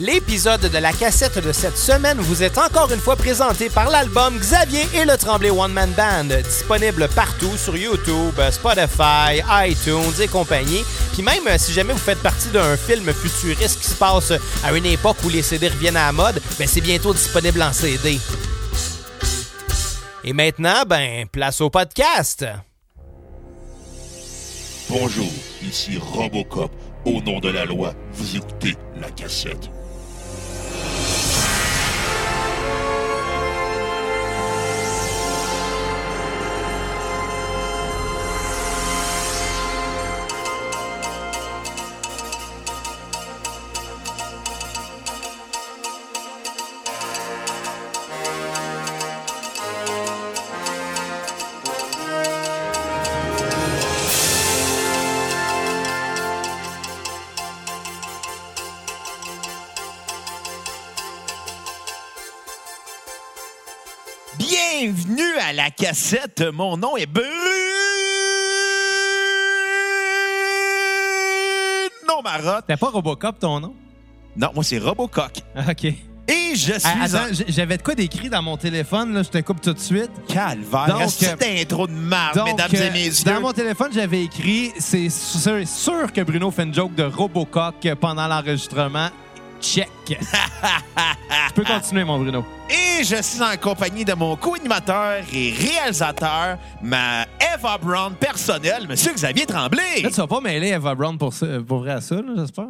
L'épisode de la cassette de cette semaine vous est encore une fois présenté par l'album Xavier et le Tremblay One Man Band, disponible partout sur YouTube, Spotify, iTunes et compagnie. Puis même euh, si jamais vous faites partie d'un film futuriste qui se passe à une époque où les CD reviennent à la mode, ben c'est bientôt disponible en CD. Et maintenant, ben, place au podcast. Bonjour, ici Robocop. Au nom de la loi, vous écoutez la cassette. La cassette. Mon nom est Bruno Marotte. T'as pas Robocop ton nom? Non, moi c'est Robocock. Ah, OK. Et je suis Ah, en attends, j'avais de quoi d'écrit dans mon téléphone, là, je te coupe tout de suite. calvaire. Donc, Reste euh, intro de Donc, mesdames euh, et messieurs? dans mon téléphone, j'avais écrit c'est sûr, sûr que Bruno fait une joke de Robocock pendant l'enregistrement. Check. tu peux continuer, mon Bruno. Et je suis en compagnie de mon co-animateur et réalisateur, ma Eva Brown personnelle, Monsieur Xavier Tremblay. Là, tu vas pas mêler Eva Brown pour, ça, pour vrai à ça, là, j'espère?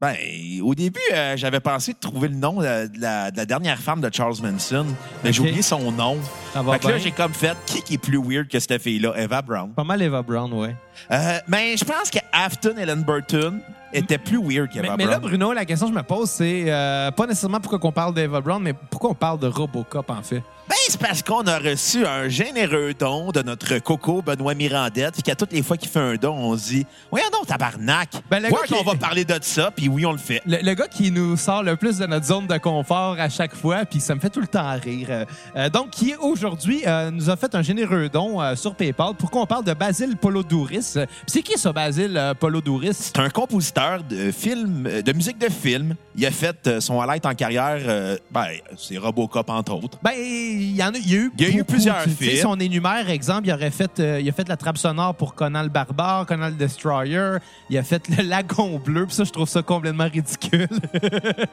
Ben, au début, euh, j'avais pensé de trouver le nom de, de la, de la dernière femme de Charles Manson, mais j'ai oublié son nom. Ça va Fait que là, j'ai comme fait qui, qui est plus weird que cette fille-là, Eva Brown. Pas mal Eva Brown, ouais. Euh, mais je pense que Afton Ellen Burton était plus weird qu'Eva mais là, Brown. Bruno, la question que je me pose, c'est euh, pas nécessairement pourquoi on parle d'Eva Brown, mais pourquoi on parle de Robocop, en fait? Ben, c'est parce qu'on a reçu un généreux don de notre coco Benoît Mirandette, puis qu'à toutes les fois qu'il fait un don, on se dit Voyons donc, tabarnak! Ben, le Ouais, gars qui- qu'on va parler de ça, puis oui, on le fait. Le, le gars qui nous sort le plus de notre zone de confort à chaque fois, puis ça me fait tout le temps rire. Euh, euh, donc, qui aujourd'hui euh, nous a fait un généreux don euh, sur PayPal. Pourquoi on parle de Basile Polodouris? C'est qui ça, Basile Polodouris? C'est un compositeur de films, euh, de musique de film. Il a fait euh, son highlight en carrière, euh, ben, c'est Robocop, entre autres. Ben, il y en a, il y a eu, Il y a eu plusieurs films. Si on énumère, exemple, il aurait fait, euh, il a fait la trappe sonore pour Conan le Barbare, Conan le Destroyer. Il a fait le Lagon Bleu. Puis ça, je trouve ça complètement ridicule.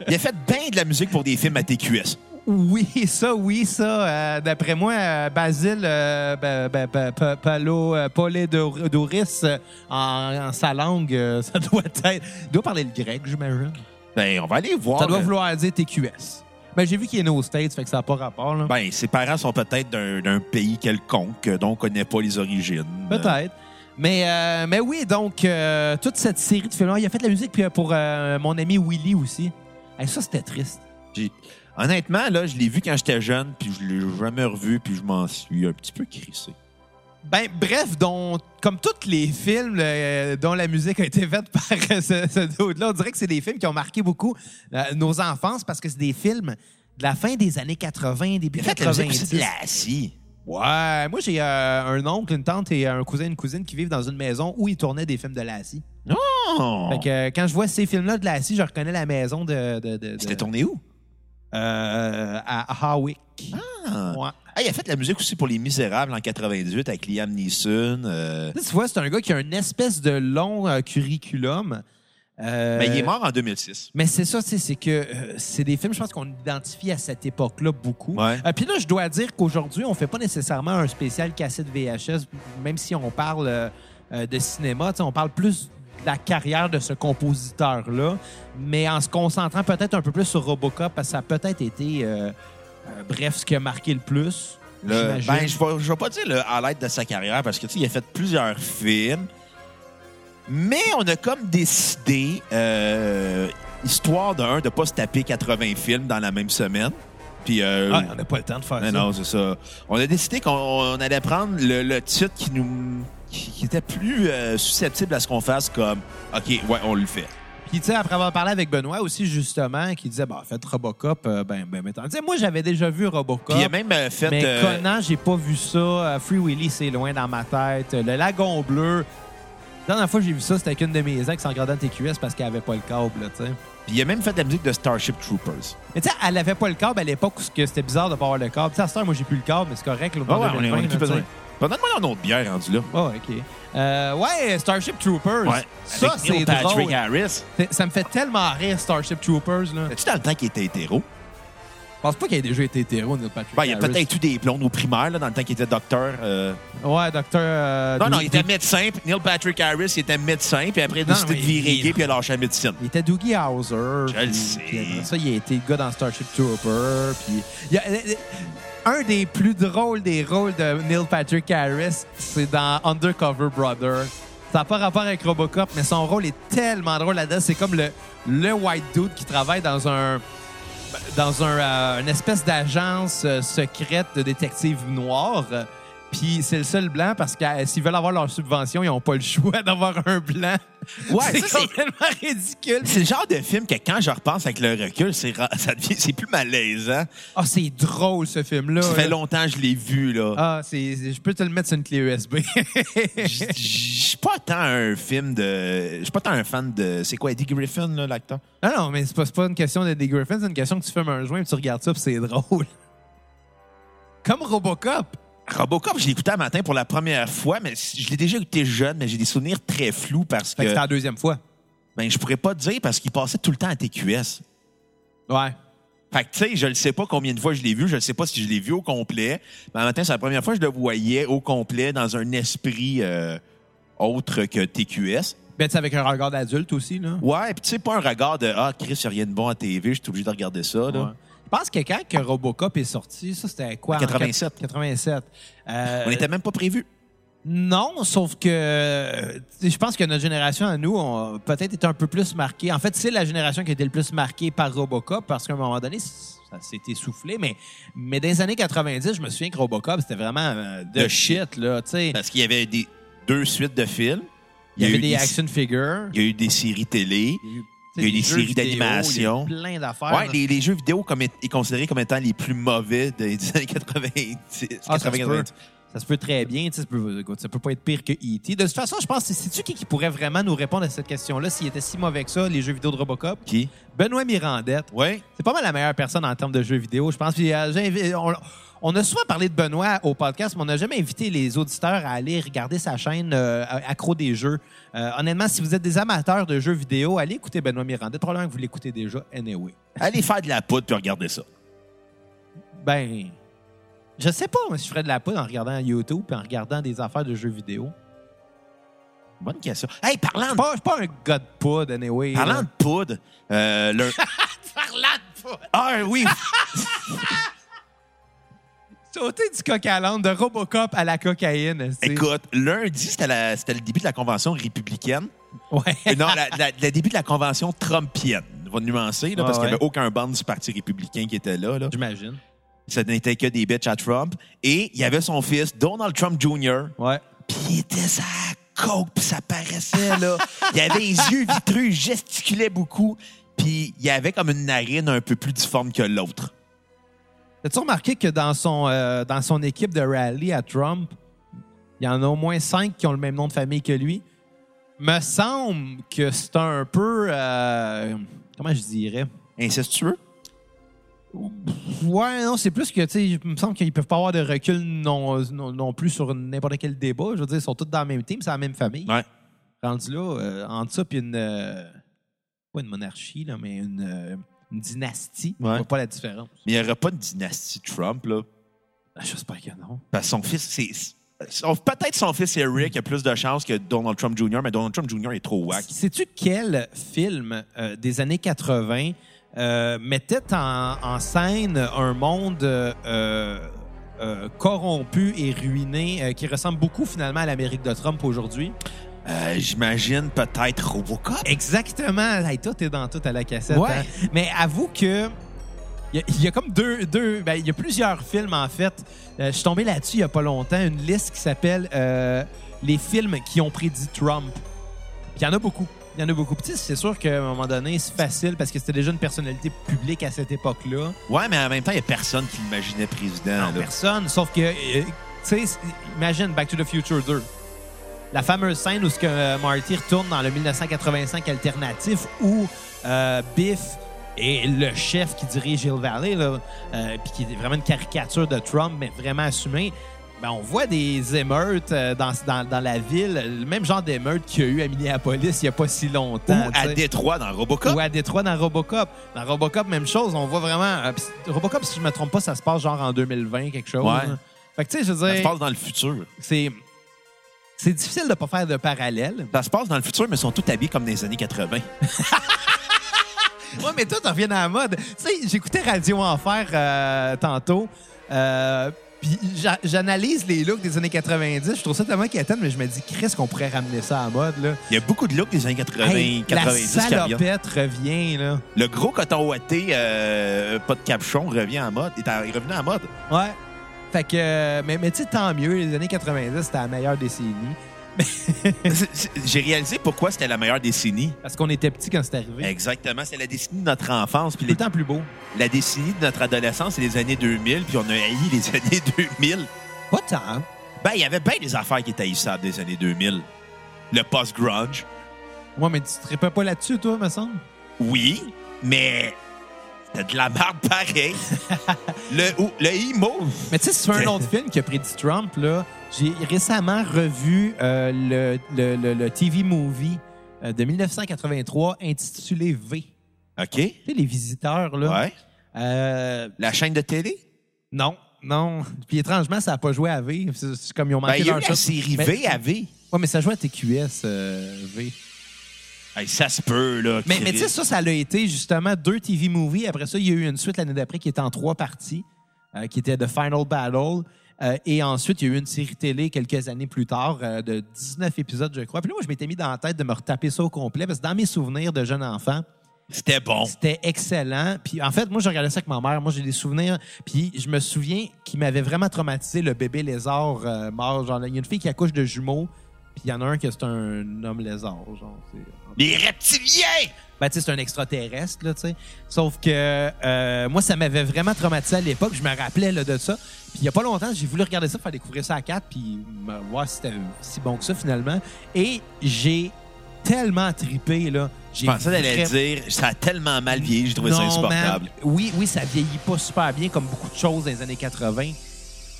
Il a fait bien de la musique pour des films à TQS. Oui, ça, oui, ça. Euh, D'après moi, euh, Basile euh, ba- pa- Palo, euh, euh, en, en sa langue, ça doit être. Il doit parler le grec, j'imagine. Ben, on va aller voir. Ça doit vouloir dire TQS. Ben, j'ai vu qu'il est né aux States, fait que ça n'a pas rapport, là. Ben, ses parents sont peut-être d'un pays quelconque, dont on connaît pas les origines. Peut-être. Mais, euh, mais oui, donc, euh, toute cette série de films. Il a fait de la musique puis, euh, pour mon ami Willy aussi. Hey, ça, c'était triste. Honnêtement, là, je l'ai vu quand j'étais jeune, puis je l'ai jamais revu, puis je m'en suis un petit peu crissé. Ben, bref, dont, comme tous les films euh, dont la musique a été faite par euh, ce, ce dude-là, on dirait que c'est des films qui ont marqué beaucoup euh, nos enfances parce que c'est des films de la fin des années 80, début a fait la musique 90. aussi de Lassie. Ouais, moi j'ai un oncle, une tante et un cousin, une cousine qui vivent dans une maison où ils tournaient des films de Lassie. Oh! Fait que quand je vois ces films-là de Lassie, je reconnais la maison de. de, de- de- C'était tourné où? Euh, à Hawick. Ah. Ouais. Ah, il a fait de la musique aussi pour Les Misérables en 98 avec Liam Neeson. euh, Tu vois, c'est un gars qui a une espèce de long euh, curriculum. Euh, Mais il est mort en 2006. Mais c'est ça, c'est que c'est des films, je pense qu'on identifie à cette époque-là beaucoup. Puis là, je dois dire qu'aujourd'hui, on fait pas nécessairement un spécial cassette VHS, même si on parle de cinéma, on parle plus la carrière de ce compositeur-là, mais en se concentrant peut-être un peu plus sur Robocop, parce que ça a peut-être été, euh, euh, bref, ce qui a marqué le plus. Le- ben, je vais, je vais pas dire le highlight de sa carrière parce que tu sais, il a fait plusieurs films. Mais on a comme décidé, euh, histoire d'un, de pas se taper 80 films dans la même semaine. Puis, euh, Ah, on n'a pas le temps de faire ça. non, c'est ça. On a décidé qu'on on allait prendre le, le titre qui nous qui, qui était plus euh, susceptible à ce qu'on fasse comme OK, ouais, on le fait. Puis, tu sais, après avoir parlé avec Benoît aussi, justement, qui disait, bah, faites Robocop, euh, ben, ben, mettons. Tu sais, moi, j'avais déjà vu Robocop. Puis il a même euh, fait Mais euh, Conan, j'ai pas vu ça. Free Willy, c'est loin dans ma tête. Le Lagon Bleu, La dernière fois que j'ai vu ça, c'était avec une de mes ex en regardant TQS parce qu'elle avait pas le câble, tu sais. Puis il a même fait de la musique de Starship Troopers. Mais tu sais, elle avait pas le câble à l'époque où c'était bizarre de pas avoir le câble. Tu sais, à cette heure, moi, j'ai plus le câble, mais c'est correct. Là, Ah ouais, on est, 2020, on est là, plus besoin? Bah, Donne-moi un autre bière rendu là. Oh, OK. Euh, ouais, Starship Troopers. Ouais. Ça, Avec Neil c'est Patrick drôle. Harris. C'est- Ça me fait tellement rire, Starship Troopers. Là. As-tu dans le temps qu'il était hétéro? Je pense pas qu'il ait déjà été hétéro, Neil Patrick Ben, il a Harris. peut-être eu des blondes au primaire, là, dans le temps qu'il était docteur. euh. Ouais, docteur... euh, Non, non, il était médecin. Puis Neil Patrick Harris, il était médecin. Puis après, il a Non, décidé de mais virer il- gay, puis il a lâché la médecine. Il était Doogie Howser. Je le puis- sais. puis après ça, il a été gars dans Starship Trooper. Puis il y a- un des plus drôles des rôles de Neil Patrick Harris, c'est dans Undercover Brother. Ça n'a pas rapport avec Robocop, mais son rôle est tellement drôle là-dedans. C'est comme le, le white dude qui travaille dans un dans un, euh, une espèce d'agence euh, secrète de détectives noirs. Puis c'est le seul blanc parce que euh, s'ils veulent avoir leur subvention, ils n'ont pas le choix d'avoir un blanc. Ouais, c'est complètement ridicule. C'est le genre de film que quand je repense avec le recul, c'est ra- ça devient- c'est plus malaisant. Ah, c'est drôle, ce film-là. Ça fait là. longtemps que je l'ai vu, là. Ah, c'est, c'est- je peux te le mettre sur une clé USB. Je je suis pas tant un film de. Je suis pas tant un fan de. C'est quoi, Eddie Griffin, là, l'acteur? non, non, mais c'est pas, c'est pas une question d'Eddie Griffin, c'est une question que tu fumes un joint et tu regardes ça puis c'est drôle. Comme Robocop. Robocop, je l'ai écouté un matin pour la première fois, mais je l'ai déjà écouté jeune, mais j'ai des souvenirs très flous parce Fait que que. c'était la deuxième fois. Ben, je pourrais pas te dire parce qu'il passait tout le temps à TQS. Ouais. Fait que, tu sais, je ne sais pas combien de fois je l'ai vu. Je ne sais pas si je l'ai vu au complet. Mais en matin, c'est la première fois que je le voyais au complet dans un esprit euh, autre que TQS. Ben, tu sais, avec un regard d'adulte aussi, là. Ouais, puis tu sais, pas un regard de Ah, Chris, il n'y a rien de bon à TV, je suis obligé de regarder ça. Là. Ouais. Je pense que quand que Robocop est sorti, ça, c'était quoi? En 87. 87. Euh, On n'était même pas prévu. Non, sauf que euh, je pense que notre génération à nous on a peut-être été un peu plus marquée. En fait, c'est la génération qui a été le plus marquée par Robocop parce qu'à un moment donné, ça s'est essoufflé. Mais, mais dans les années 90, je me souviens que Robocop, c'était vraiment euh, de De shit, là. Tu sais, Parce qu'il y avait des, deux suites de films. il y avait eu des action figures. Il y a eu des séries télé. Il y a eu, tu sais, il y a eu des séries d'animation. plein d'affaires. Ouais, les, les jeux vidéo comme est, est considérés comme étant les plus mauvais des années 90. Ah, ça se 80, peut. Ça se peut très bien. Ça peut, écoute, ça peut pas être pire que E.T. De toute façon, je pense que c'est-tu qui, qui pourrait vraiment nous répondre à cette question-là s'il était si mauvais que ça, les jeux vidéo de Robocop? Qui? Benoît Mirandette. Ouais. C'est pas mal la meilleure personne en termes de jeux vidéo, je pense. Puis, euh, on, a souvent parlé de Benoît au podcast, mais on n'a jamais invité les auditeurs à aller regarder sa chaîne euh, Accro des jeux. Euh, honnêtement, si vous êtes des amateurs de jeux vidéo, allez écouter Benoît Mirandette. Probablement que vous l'écoutez déjà, anyway. Allez faire de la poudre puis regarder ça. Ben, je sais pas moi, si je ferais de la poudre en regardant YouTube et en regardant des affaires de jeux vidéo. Bonne question. Hey, parlant Je suis de, pas, je suis pas un gars de poudre, anyway. parlant là. de poudre, euh, le- Parlant de poudre! Ah oui! Sauter du coq à l'âne, de Robocop à la cocaïne. esti. Écoute, lundi, c'était la- c'était le début de la convention républicaine. Ouais. Euh, non, la- la- le début de la convention trumpienne. On va nuancer, là, Ah parce qu'il n'y avait aucun band du Parti républicain qui était là. là. J'imagine. Ça n'était que des bitches à Trump. Et il y avait son fils, Donald Trump Jr., Ouais. Puis il était sa coke, puis ça paraissait, là. il avait les yeux vitreux, il gesticulait beaucoup. Puis il avait comme une narine un peu plus difforme que l'autre. As-tu remarqué que dans son, euh, dans son équipe de rallye à Trump, il y en a au moins cinq qui ont le même nom de famille que lui? Me semble que c'est un peu. euh, comment je dirais? Incestueux? Ouais, non, c'est plus que, tu sais, il me semble qu'ils peuvent pas avoir de recul non, non, non plus sur n'importe quel débat. Je veux dire, ils sont tous dans le même team, c'est la même famille. Ouais. Rendu là, euh, entre ça puis une. euh, pas une monarchie, là, mais une, une dynastie. Je vois pas la différence. Mais il n'y aurait pas de dynastie Trump, là. Ah, J'espère que non. Parce que son fils, c'est. son- Peut-être son fils Eric a plus de chances que Donald Trump Jr., mais Donald Trump Jr. est trop wack. Sais-tu quel film euh, des années 80 euh, mettait en, en scène un monde euh, euh, corrompu et ruiné euh, qui ressemble beaucoup finalement à l'Amérique de Trump aujourd'hui? Euh, J'imagine peut-être Robocop. Exactement. Hey, toi, t'es dans tout à la cassette. Ouais. hein? Mais avoue que. Il y, a- il y a comme deux. deux ben, il y a plusieurs films, en fait. Euh, je suis tombé là-dessus il y a pas longtemps. Une liste qui s'appelle euh, Les films qui ont prédit Trump. Puis il y en a beaucoup. Il y en a beaucoup. Sais, c'est sûr qu'à un moment donné, c'est facile parce que c'était déjà une personnalité publique à cette époque-là. Ouais, mais en même temps, il n'y a personne qui l'imaginait président. Non, là. personne. Sauf que, tu sais, imagine Back to the Future 2. La fameuse scène où ce que euh, Marty retourne dans le 1985 alternatif où euh, Biff est le chef qui dirige Hill Valley, là, euh, puis qui est vraiment une caricature de Trump, mais vraiment assumée. Ben, on voit des émeutes dans, dans, dans la ville, le même genre d'émeutes qu'il y a eu à Minneapolis il n'y a pas si Ou longtemps. à tu sais. Détroit, dans Robocop. Ou à Détroit dans Robocop. Dans Robocop, même chose. On voit vraiment. euh, Robocop, si je me trompe pas, ça se passe genre en 2020, quelque chose. Ouais. Fait que, tu sais, je veux Ça se dire, passe dans le futur. c'est. C'est difficile de pas faire de parallèle. Ça se passe dans le futur, mais ils sont tous habillés comme dans les années 80. Ouais, mais toi, t'en reviens à la mode. Tu sais, j'écoutais Radio Enfer euh, tantôt. Euh, puis j'a- j'analyse les looks des années 90. Je trouve ça tellement inquiétant, mais je me dis, Chris, qu'on pourrait ramener ça à la mode. Là. Il y a beaucoup de looks des années 80, Hey, la 90 qui reviennent. salopette revient, là. Le gros coton ouaté, euh, pas de capuchon, revient en mode. Il est revenu en mode. Ouais. Fait que, euh, mais, mais tu sais, tant mieux. Les années 90, c'était la meilleure décennie. J'ai réalisé pourquoi c'était la meilleure décennie. Parce qu'on était petits quand c'est arrivé. Exactement, c'est la décennie de notre enfance. Puis les- le temps plus beau. la décennie de notre adolescence, c'est les années 2000. Puis on a haï les années 2000. Pas tant. Ben, il y avait bien des affaires qui étaient haïssables des années 2000. Le post-grunge, Ouais, mais tu te pas là-dessus, toi, me semble? oui, mais c'était de la merde pareil. le, ou- le emo, Mais tu sais, c'est un autre film qui a prédit Trump, là. J'ai récemment revu euh, le, le, le- le TV movie euh, de 1983 intitulé V. OK? Tu sais, les visiteurs, là. Ouais. Euh, La chaîne de télé? non, non. Puis étrangement, ça n'a pas joué à V. C'est comme ils ont Ben, manqué il y a eu la série Mais- V à V. Ouais, mais ça jouait à TQS, V. Hey, ça se peut, là. Mais, mais tu sais, ça, ça a été justement deux TV movies. Après ça, il y a eu une suite l'année d'après qui était en trois parties, euh, qui était The Final Battle. Euh, et ensuite, il y a eu une série télé quelques années plus tard euh, de 19 épisodes, je crois. Puis là, moi, je m'étais mis dans la tête de me retaper ça au complet parce que dans mes souvenirs de jeune enfant, C'était bon. c'était excellent. Puis en fait, moi, je regardais ça avec ma mère. Moi, j'ai des souvenirs. Puis je me souviens qu'il m'avait vraiment traumatisé le bébé lézard euh, mort. Genre, il y a une fille qui accouche de jumeaux. Puis il y en a un qui c'est un homme lézard. Genre, Les reptiliens! ben, tu sais, c'est un extraterrestre, là, tu sais. Sauf que euh, moi, ça m'avait vraiment traumatisé à l'époque. Je me rappelais là, de ça. Puis il y a pas longtemps, j'ai voulu regarder ça, faire découvrir ça à quatre, puis me voir si c'était si bon que ça, finalement. Et j'ai tellement tripé, là. Je pensais d'aller dire, ça a tellement mal vieilli, j'ai trouvé ça Non, insupportable. man. Oui, oui, ça vieillit pas super bien comme beaucoup de choses dans les années 80.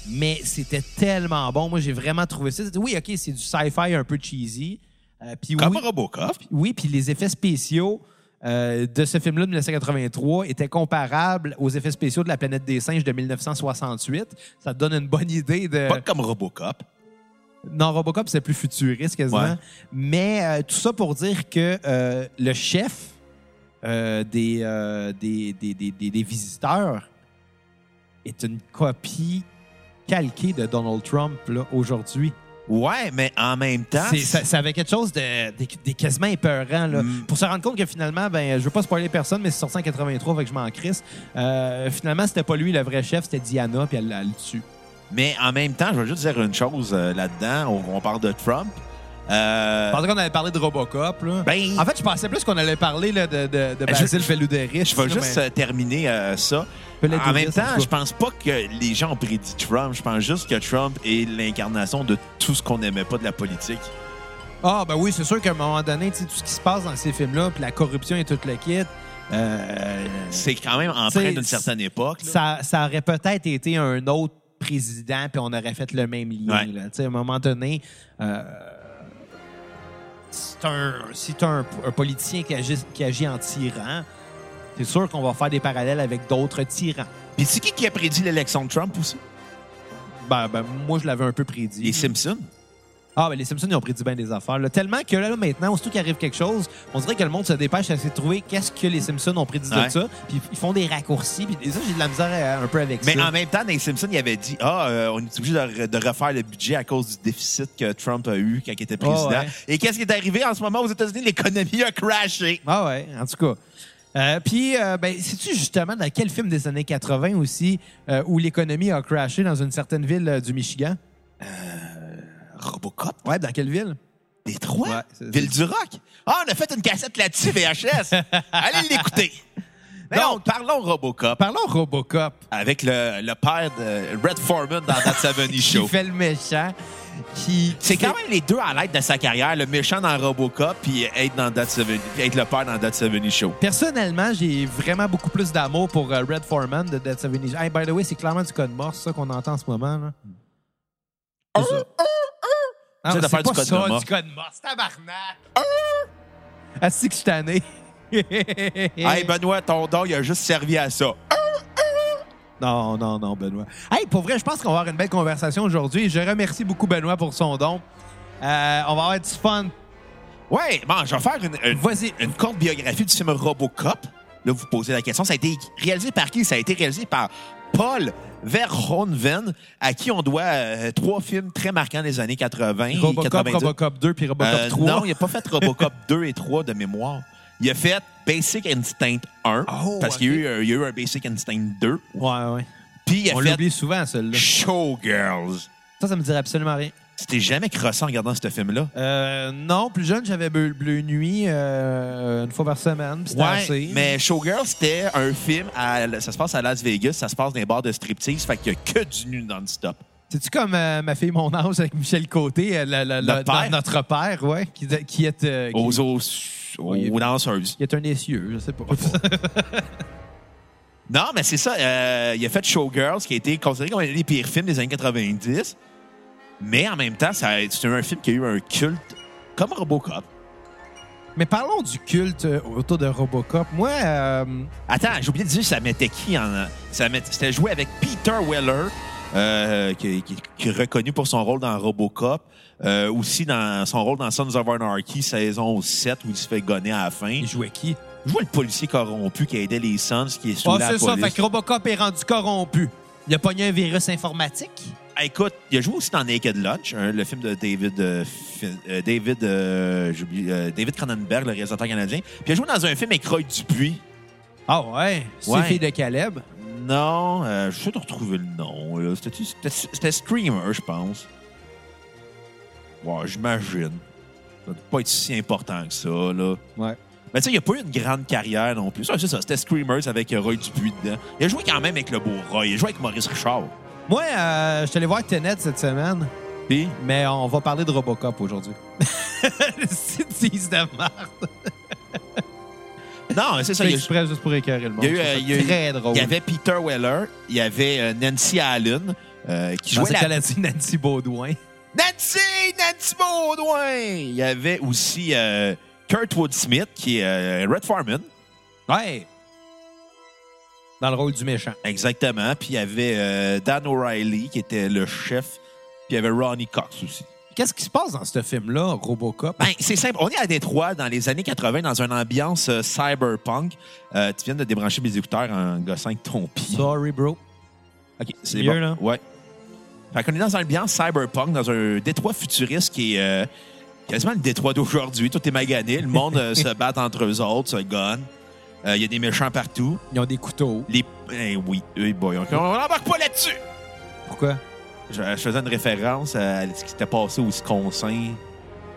Mais c'était tellement bon. Moi, j'ai vraiment trouvé ça. Oui, OK, c'est du sci-fi un peu cheesy. Euh, puis Comme oui, Robocop. oui, puis les effets spéciaux euh, de ce film-là de 1983 étaient comparables aux effets spéciaux de La planète des singes de 1968. Ça te donne une bonne idée de... Pas comme Robocop. Non, Robocop, c'est plus futuriste quasiment. Ouais. Mais euh, tout ça pour dire que le chef des, des, des- des visiteurs est une copie calquée de Donald Trump aujourd'hui. Ouais, mais en même temps. Ça, ça avait quelque chose de, de- de quasiment épeurant. Là. Mm. Pour se rendre compte que finalement, ben, je veux pas spoiler personne, mais c'est sorti en 83, fait que je m'en crisse. Euh, finalement, c'était pas lui le vrai chef, c'était Diana, puis elle, elle le tue. Mais en même temps, je veux juste dire une chose euh, là-dedans. On, on parle de Trump. Euh, Je pensais qu'on allait parler de Robocop. Là. Ben- en fait, je pensais plus qu'on allait parler là, de, de, de Basil Je- Felouderich. je vais juste mais- euh, terminer euh, ça. En même temps, je pense pas que les gens ont prédit Trump. Je pense juste que Trump est l'incarnation de tout ce qu'on n'aimait pas de la politique. Ah, ben oui, c'est sûr qu'à un moment donné, tu sais, tout ce qui se passe dans ces films-là, puis la corruption et tout le kit, euh, C'est quand même empreint d'une certaine époque. ça, ça aurait peut-être été un autre président, puis on aurait fait le même lien. Ouais. là. Tu sais, À un moment donné, euh, c'est un, c'est un, un politicien qui agit, qui agit en tyran. C'est sûr qu'on va faire des parallèles avec d'autres tyrans. Puis c'est qui qui a prédit l'élection de Trump aussi? Ben, ben, moi, je l'avais un peu prédit. Les Simpsons. Ah, ben les Simpsons, ils ont prédit bien des affaires. là. Tellement que là, maintenant, aussitôt qu'il arrive quelque chose, on dirait que le monde se dépêche à essayer de trouver qu'est-ce que les Simpsons ont prédit Ouais. de ça. Puis ils font des raccourcis. Puis ça, j'ai de la misère euh, un peu avec Mais ça. en même temps, dans les Simpsons, il avait dit Ah, euh, on est obligé de, re- de refaire le budget à cause du déficit que Trump a eu quand il était président. Oh, ouais. Et qu'est-ce qui est arrivé en ce moment aux États-Unis? L'économie a crashé. Ah ouais, en tout cas. Euh, puis, euh, ben, sais-tu justement dans quel film des années 80 aussi euh, où l'économie a crashé dans une certaine ville du Michigan? Robocop? Ouais, dans quelle ville? Détroit? Ouais, Ville du Rock? Ah, on a fait une cassette là-dessus, VHS. Allez l'écouter. Donc- donc, parlons Robocop Parlons Robocop. avec le, le père de Red Foreman dans That 70 Qui Show. fait le méchant. Qui, C'est qui quand même les deux à l'aide de sa carrière, le méchant dans Robocop puis être dans That 70, puis être le père dans That 70 Show. Personnellement, j'ai vraiment beaucoup plus d'amour pour euh, Red Foreman de Dead 70. Hey, by the way, c'est clairement du code morse, ça, qu'on entend en ce moment. Là. Ah, C'est pas du code ça, du code morse. Tabarnak! Ah, que je tanné. Hey, Benoît, ton don, il a juste servi à ça. Non, non, non, Benoît. Hey, pour vrai, je pense qu'on va avoir une belle conversation aujourd'hui. Je remercie beaucoup Benoît pour son don. Euh, on va avoir du fun. Ouais, bon, je vais faire une, une, Vas-y. une courte biographie du film Robocop. Là, vous posez la question. Ça a été réalisé par qui? Ça a été réalisé par Paul Verhoeven, à qui on doit euh, trois films très marquants des années 80 et Robocop, 90. Robocop 2 puis Robocop Euh, 3. Non, il n'a pas fait Robocop 2 et 3 de mémoire. Il a fait Basic Instinct 1, Oh, parce qu'il y, a eu, euh, il y a eu un Basic Instinct 2. Ouais, ouais. Puis il a On fait l'oublie souvent, celui-là. Showgirls. Ça, ça me dirait absolument rien. C'était jamais crossant en regardant ce film-là? Euh, non, plus jeune, j'avais Bleu, Bleu Nuit euh, une fois par semaine. assez. mais Showgirls, c'était un film, à- ça se passe à Las Vegas, ça se passe dans les bars de striptease, fait qu'il y a que du nu non-stop. C'est-tu comme euh, ma fille, mon âge avec Michel Côté, la- la- la- Notre père? notre père, ouais, qui, qui est, qui- Aux, aux, aux danseuses. qui est un essieu, je sais pas. Non, mais c'est ça. il a fait Showgirls, qui a été considéré comme un des pires films des années 90. Mais en même temps, c'est un film qui a eu un culte comme Robocop. mais parlons du culte euh, autour de Robocop. Moi, euh, Attends, j'ai oublié de dire, ça mettait qui en. Ça mettait- C'était joué avec Peter Weller, euh, qui, qui- qui est reconnu pour son rôle dans Robocop. euh, aussi dans son rôle dans Sons of Anarchy, saison 7, où il se fait gonner à la fin. il jouait qui? Il jouait le policier corrompu qui aidait les Sons, qui est sous Ah, la c'est ça, police. fait que Robocop est rendu corrompu. Il a pogné un virus informatique. Écoute, il a joué aussi dans Naked Lunch, hein, le film de David euh, euh, David euh, David Cronenberg, le réalisateur canadien. Puis il a joué dans un film avec Roy Dupuis. Ah ouais? Ouais. fille de Caleb? Non, euh, je sais de retrouver le nom. C'était- Screamer, je pense. Ouais, j'imagine. Ça doit pas être si important que ça, là. Ouais. Mais tu sais, il a pas eu une grande carrière non plus. C'est ça, c'était Screamers avec Roy Dupuis dedans. Il a joué quand même avec le beau Roy. Il a joué avec Maurice Richard. Moi, euh, je suis allé voir Tenet cette semaine, mais on va parler de Robocop aujourd'hui. c'est de merde. non, c'est ça. Il a- exprès juste pour écœurer le monde. Il y a eu, euh, il y a eu- très drôle. Il y avait Peter Weller, il y avait euh, Nancy Allen, euh, qui jouait la... a dit Nancy Baudouin. Nancy! Nancy Baudouin! Il y avait aussi euh, Kurt Woodsmith, qui est euh, Red Foreman. Ouais. Dans le rôle du méchant. Exactement. Puis il y avait euh, Dan O'Reilly, qui était le chef. Puis il y avait Ronnie Cox aussi. Qu'est-ce qui se passe dans ce film-là, Robocop? Ben, c'est simple. On est à Détroit dans les années 80 dans une ambiance euh, cyberpunk. Euh, tu viens de débrancher mes écouteurs en gossant avec ton pied. Sorry, bro. OK, c'est Mieux, bon. là? Ouais. Fait qu'on est dans une ambiance cyberpunk, dans un Détroit futuriste qui est quasiment le Détroit d'aujourd'hui. Tout est magané. Le monde se bat entre eux autres, se gonne. Euh, Il y a des méchants partout. Ils ont des couteaux. Les... Eh oui, eh boy, on n'embarque pas là-dessus! Pourquoi? Je, je faisais une référence à ce qui s'était passé au Wisconsin.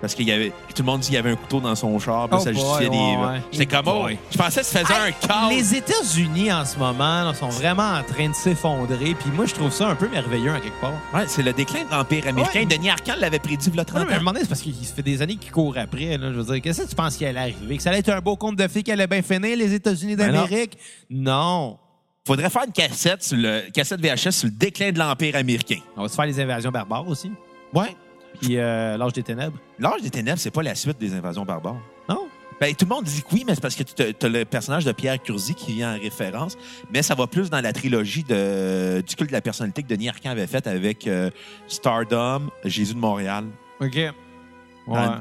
Parce qu'il y avait. Tout le monde dit qu'il y avait un couteau dans son char, puis Oh ça boy, justifiait ouais, des. ouais. J'étais comme, oh, je pensais que ça faisait un cas. Les États-Unis, en ce moment, là, sont vraiment en train de s'effondrer. Puis moi, je trouve ça un peu merveilleux, en quelque part. Ouais, c'est le déclin de l'Empire américain. Ouais. Denis Arcand l'avait prédit il y a Ouais, 30 mais à un ans. moment donné, c'est parce qu'il se fait des années qu'il court après. Là. Je veux dire, qu'est-ce que tu penses qu'il allait arriver? Que ça allait être un beau conte de filles qui allait bien finir, les États-Unis Ben non. d'Amérique? Non. Faudrait faire une cassette, sur le, cassette VHS sur le déclin de l'Empire américain. On va se faire les invasions barbares aussi. Ouais. Puis euh, l'âge des ténèbres. L'âge des ténèbres, c'est pas la suite des invasions barbares. Non? Ben, tout le monde dit que oui, mais c'est parce que tu as le personnage de Pierre Curzi qui vient en référence, mais ça va plus dans la trilogie de, du culte de la personnalité que Denis Arcand avait faite avec euh, Stardom, Jésus de Montréal. OK. Ouais. Dans-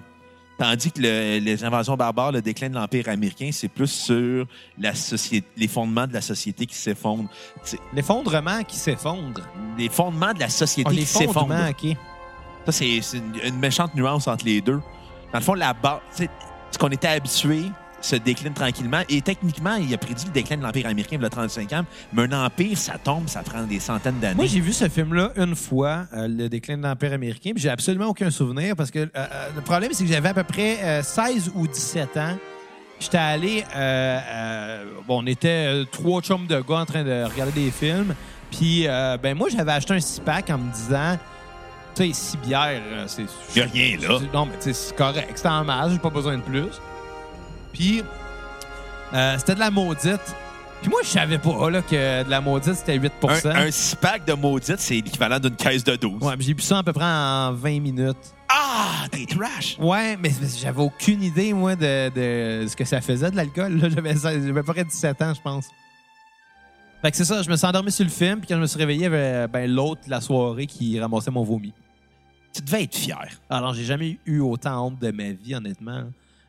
Tandis que le- les invasions barbares, le déclin de l'Empire américain, c'est plus sur la société, les fondements de la société qui s'effondrent. L'effondrement qui s'effondre. Les fondements de la société Ah, qui s'effondrent. l'effondrement, OK. Ça, c'est une, méchante nuance entre les deux. Dans le fond, la base, ce qu'on était habitué se décline tranquillement. Et techniquement, il a prédit le déclin de l'Empire américain il y a 35 ans. Mais un empire, ça tombe, ça prend des centaines d'années. Moi, j'ai vu ce film-là une fois, euh, Le déclin de l'Empire américain, puis j'ai absolument aucun souvenir parce que euh, euh, le problème, c'est que j'avais à peu près euh, 16 ou 17 ans. J'étais allé, bon, on était trois chums de gars en train de regarder des films. Puis, ben moi, j'avais acheté un six-pack en me disant, tu sais, six bières, euh, c'est. Y a rien là. Non, mais tu sais, c'est correct. C'était en masse, j'ai pas besoin de plus. Puis, euh, c'était de la maudite. Puis moi, je savais pas là, que de la maudite, c'était 8 Un, un six-pack de maudite, c'est l'équivalent d'une caisse de 12. Ouais, puis j'ai bu ça à peu près en 20 minutes. Ah, t'es trash! Ouais, mais j'avais aucune idée, moi, de, de ce que ça faisait de l'alcool. j'avais à peu près 17 ans, je pense. Fait que c'est ça, je me suis endormi sur le film, puis quand je me suis réveillé, il y avait ben, l'autre la soirée qui ramassait mon vomi. Tu devais être fier. Alors, j'ai jamais eu autant honte de ma vie, honnêtement.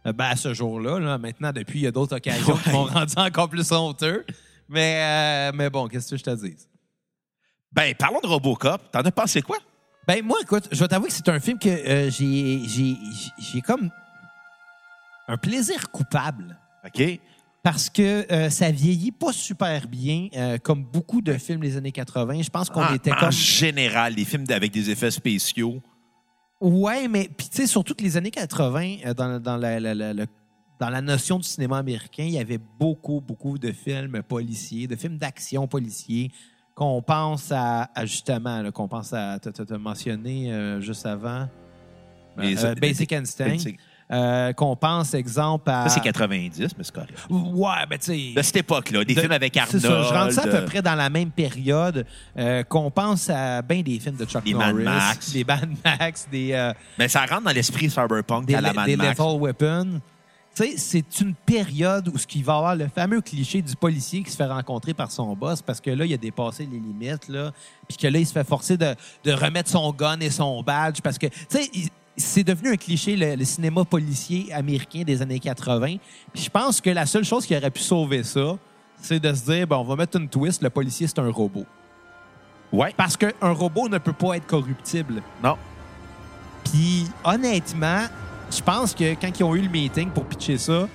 Euh, ben, à ce jour-là, là, maintenant, depuis, il y a d'autres occasions qui m'ont rendu encore plus honteux. Mais, euh, mais bon, qu'est-ce que je te dis? Ben, parlons de Robocop. T'en as pensé quoi? Ben, moi, écoute, je vais t'avouer que c'est un film que euh, j'ai, j'ai, j'ai comme un plaisir coupable. OK. Parce que euh, ça vieillit pas super bien, euh, comme beaucoup de films des années 80. Je pense qu'on En- était en général, les films avec des effets spéciaux. Ouais, mais puis tu sais, surtout que les années 80, euh, dans, dans la, la- la- la- dans la notion du cinéma américain, il y avait beaucoup, beaucoup de films policiers, de films d'action policiers, qu'on pense à, à justement, qu'on pense à, tu as mentionné juste avant, Basic Instinct, C'est- euh, qu'on pense, exemple, à... Ça, c'est 90, mais c'est correct. Ouais, ben tu sais... De cette époque-là, des de- films avec c'est Arnold. ça, je rentre ça à peu près dans la même période euh, qu'on pense à bien des films de Chuck Des Mad Norris, Max. des Mad Max, des... euh, Mais ça rentre dans l'esprit cyberpunk des, à la Mad des Max. Lethal Weapon. Tu sais, c'est une période où ce qui va avoir le fameux cliché du policier qui se fait rencontrer par son boss parce que là, il a dépassé les limites, là, puis que là, il se fait forcer de, de remettre son gun et son badge parce que, tu sais, il- c'est devenu un cliché, le, le cinéma policier américain des années 80. Puis je pense que la seule chose qui aurait pu sauver ça, c'est de se dire, bon, on va mettre une twist, le policier, c'est un robot. Ouais. Parce qu'un robot ne peut pas être corruptible. Non. Puis, honnêtement, je pense que quand ils ont eu le meeting pour pitcher ça,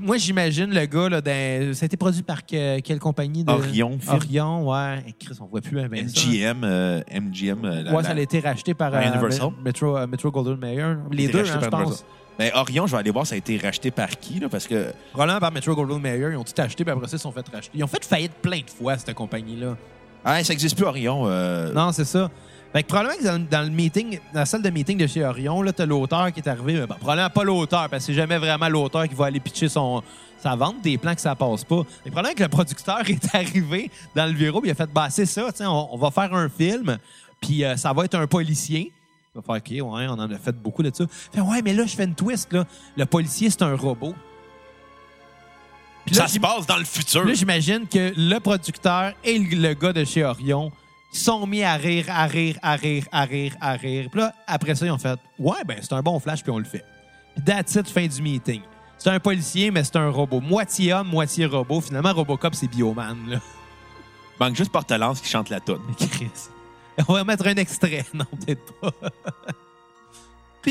moi, j'imagine le gars, là, dans- ça a été produit par que- quelle compagnie? De... Orion Film. Orion, ouais. Et Chris, on voit plus MGM, euh, MGM. euh, la- Ouais, ça a été racheté par Par euh, Universal. Me- Metro, euh, Metro Golden Mayer. Les deux, hein, je pense. Ben, Orion, je vais aller voir, ça a été racheté par qui, là, parce que Probablement par Metro Golden Mayer. Ils ont tout acheté, puis après ça, ils sont fait racheter. Ils ont fait faillite plein de fois, cette compagnie-là. ah, ça n'existe plus, Orion. euh, Non, c'est ça. Fait que probablement que dans, dans le meeting, dans la salle de meeting de chez Orion, là, t'as l'auteur qui est arrivé. bon, probablement pas l'auteur, parce que c'est jamais vraiment l'auteur qui va aller pitcher son, sa vente des plans que ça passe pas. Mais probablement que le producteur est arrivé dans le bureau et il a fait bah c'est ça, on, on va faire un film, puis euh, ça va être un policier. Il va faire OK, ouais, on en a fait beaucoup de ça. Fait ouais, mais là, je fais une twist, là. Le policier, c'est un robot. Puis là, ça se passe dans le futur. Là, j'imagine que le producteur et le gars de chez Orion sont mis à rire, à rire, à rire, à rire, à rire. Puis là, après ça, ils ont fait Ouais, ben, c'est un bon flash, puis on le fait. Puis that's it, fin du meeting. C'est un policier, mais c'est un robot. Moitié homme, moitié robot. Finalement, Robocop, c'est Bioman, là. manque juste Portelance qui chante la tonne. Chris. On va mettre un extrait. Non, peut-être pas.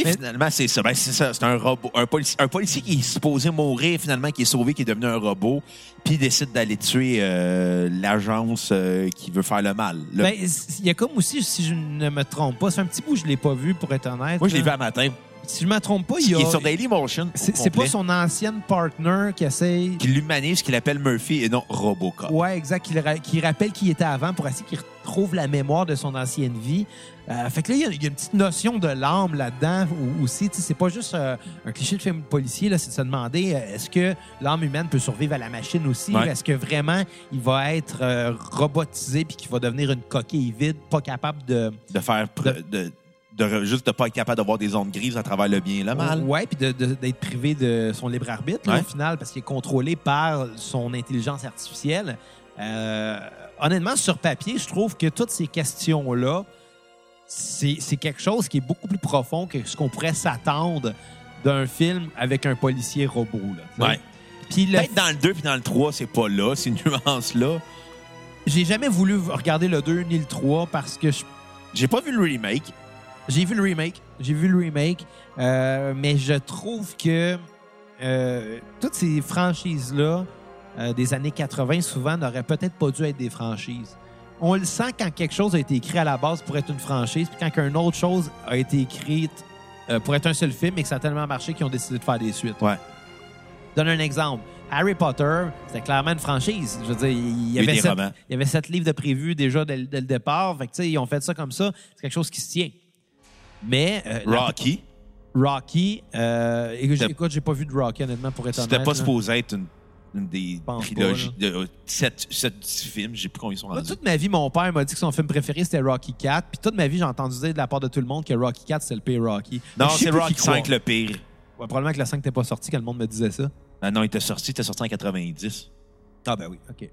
Puis Mais- finalement, c'est ça. Ben, c'est ça. C'est un robot. Un, polici- un policier qui est supposé mourir, finalement, qui est sauvé, qui est devenu un robot, puis il décide d'aller tuer euh, l'agence euh, qui veut faire le mal. Le- Ben, il y a comme aussi, si je ne me trompe pas, c'est un petit bout, je l'ai pas vu, pour être honnête. Moi, je l'ai vu à matin. Si je me trompe pas, il y Il a. est sur Dailymotion. C'est pas son ancienne partner qui essaye. Qui l'humanise, qu'il appelle Murphy et non Robocop. Ouais, exact. Qui, ra- qui rappelle qui il était avant pour essayer qu'il retrouve la mémoire de son ancienne vie. Euh, fait que là, il y a- il y, a une petite notion de l'âme là-dedans aussi. C'est pas juste euh, un cliché de film policier, là, c'est de se demander euh, est-ce que l'âme humaine peut survivre à la machine aussi? Ouais. Est-ce que vraiment il va être euh, robotisé puis qu'il va devenir une coquille vide, pas capable de. De faire. De, de juste de pas être capable d'avoir des ondes grises à travers le bien et le mal. Ouais, puis de- de- d'être privé de son libre arbitre, là, Ouais. au final, parce qu'il est contrôlé par son intelligence artificielle. Euh, honnêtement, sur papier, je trouve que toutes ces questions-là, c'est quelque chose qui est beaucoup plus profond que ce qu'on pourrait s'attendre d'un film avec un policier robot. Là. Ouais. Peut-être dans le 2 puis dans le 3, c'est pas là, ces nuances-là. j'ai jamais voulu regarder le 2 ni le 3 parce que je J'ai pas vu le remake. J'ai vu le remake. J'ai vu le remake. Euh, mais je trouve que euh, toutes ces franchises-là euh, des années 80, souvent, n'auraient peut-être pas dû être des franchises. On le sent quand quelque chose a été écrit à la base pour être une franchise, puis quand une autre chose a été écrite euh, pour être un seul film et que ça a tellement marché qu'ils ont décidé de faire des suites. Ouais. Donne un exemple. Harry Potter, c'était clairement une franchise. Je veux dire, il y avait, sept, romans. il y avait sept livres de prévus déjà dès, dès le départ. Fait que, tu sais, ils ont fait ça comme ça. C'est quelque chose qui se tient. Mais euh, la- Rocky, Rocky, euh, écoute, C'était- j'ai pas vu de Rocky, honnêtement, pour être c'était honnête. pas là. supposé être une, une des trilogies de euh, 7, films. Je sais plus combien ils sont rendus. toute ma vie, mon père m'a dit que son film préféré, c'était Rocky 4. Puis toute ma vie, j'ai entendu dire de la part de tout le monde que Rocky 4, c'était le pire Rocky. Non, c'est Rocky qui croire. 5 le pire. Ouais, probablement que le 5 n'était pas sorti quand le monde me disait ça. Ah non, il était sorti, il était sorti en 90. Ah ben oui, OK.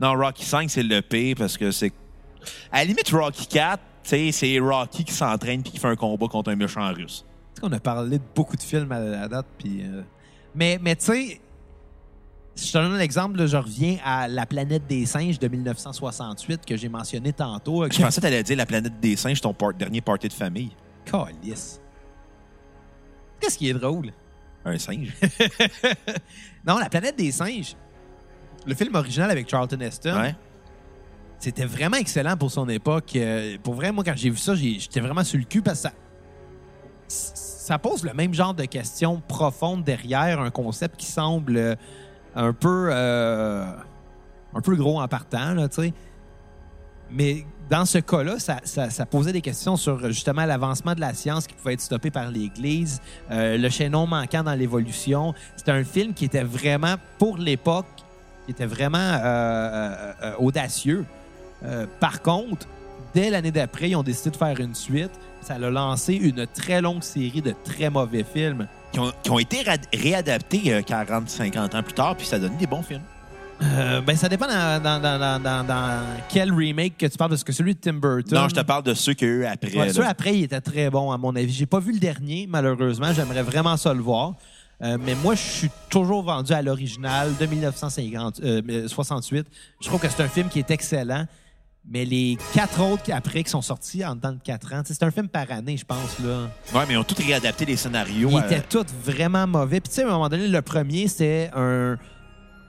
Non, Rocky 5, c'est le pire parce que c'est. À la limite, Rocky 4, tu sais, c'est Rocky qui s'entraîne puis qui fait un combat contre un méchant russe. Tu sais qu'on a parlé de beaucoup de films à la date, puis... euh, Mais, mais tu sais, si je te donne un exemple, là, je reviens à La planète des singes de 1968 que j'ai mentionné tantôt. Je pensais que t'allais dire la planète des singes, ton part- dernier party de famille. Calice. Qu'est-ce qui est drôle? Un singe. Non, La planète des singes, le film original avec Charlton Heston, ouais. C'était vraiment excellent pour son époque. Euh, pour vrai, moi, quand j'ai vu ça, j'étais vraiment sur le cul parce que ça, pose le même genre de questions profondes derrière un concept qui semble euh, un peu, euh, un peu gros en partant, là, tu sais. Mais dans ce cas-là, ça, posait des questions sur justement l'avancement de la science qui pouvait être stoppé par l'Église, le chaînon manquant dans l'évolution. C'était un film qui était vraiment, pour l'époque, qui était vraiment audacieux. Euh, par contre, dès l'année d'après, ils ont décidé de faire une suite. Ça a lancé une très longue série de très mauvais films. Qui ont, qui ont été réadaptés euh, 40-50 ans plus tard, puis ça donne des bons films. Euh, ben, ça dépend dans, dans- dans- dans- dans- dans quel remake que tu parles, parce que celui de Tim Burton. Non, je te parle de ceux qu'il y a eu après. Ouais, ceux après, il était très bon, à mon avis. J'ai pas vu le dernier, malheureusement. J'aimerais vraiment ça le voir. Euh, mais moi, je suis toujours vendu à l'original de 1968. Je trouve que c'est un film qui est excellent. Mais les quatre autres qui- après qui sont sortis en dedans de quatre ans, c'est un film par année, je pense. là. Ouais, mais ils ont tous réadapté les scénarios. Ils euh, étaient tous vraiment mauvais. Puis, tu sais, à un moment donné, le premier, c'était un,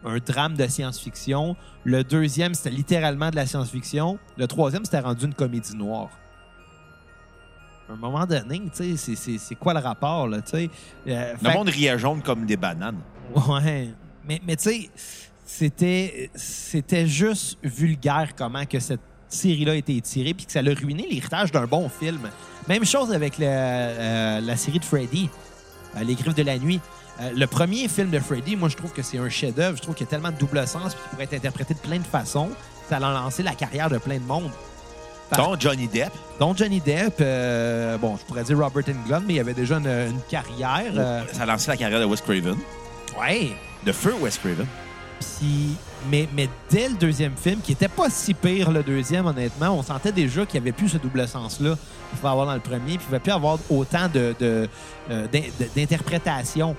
un drame de science-fiction. Le deuxième, c'était littéralement de la science-fiction. Le troisième, c'était rendu une comédie noire. À un moment donné, tu sais, c'est- quoi le rapport, là, tu sais? Euh, Le fait- monde riait jaune comme des bananes. Ouais. Mais, mais tu sais, c'était, c'était juste vulgaire comment que cette série-là a été tirée puis que ça a ruiné l'héritage d'un bon film. Même chose avec le- euh, la série de Freddy, euh, Les Griffes de la Nuit. Euh, le premier film de Freddy, moi, je trouve que c'est un chef-d'œuvre. Je trouve qu'il y a tellement de double sens puis qu'il pourrait être interprété de plein de façons. Ça a lancé la carrière de plein de monde. Par- Donc, Johnny Depp. dont Johnny Depp, euh, bon, je pourrais dire Robert Englund, mais il avait déjà une, une carrière. Ça a lancé la carrière de Wes Craven. ouais. De feu Wes Craven. Mais, dès le deuxième film, qui était pas si pire le deuxième, honnêtement, on sentait déjà qu'il n'y avait plus ce double sens-là qu'il pouvait avoir dans le premier, puis il ne pouvait plus avoir autant euh, d'in- de-.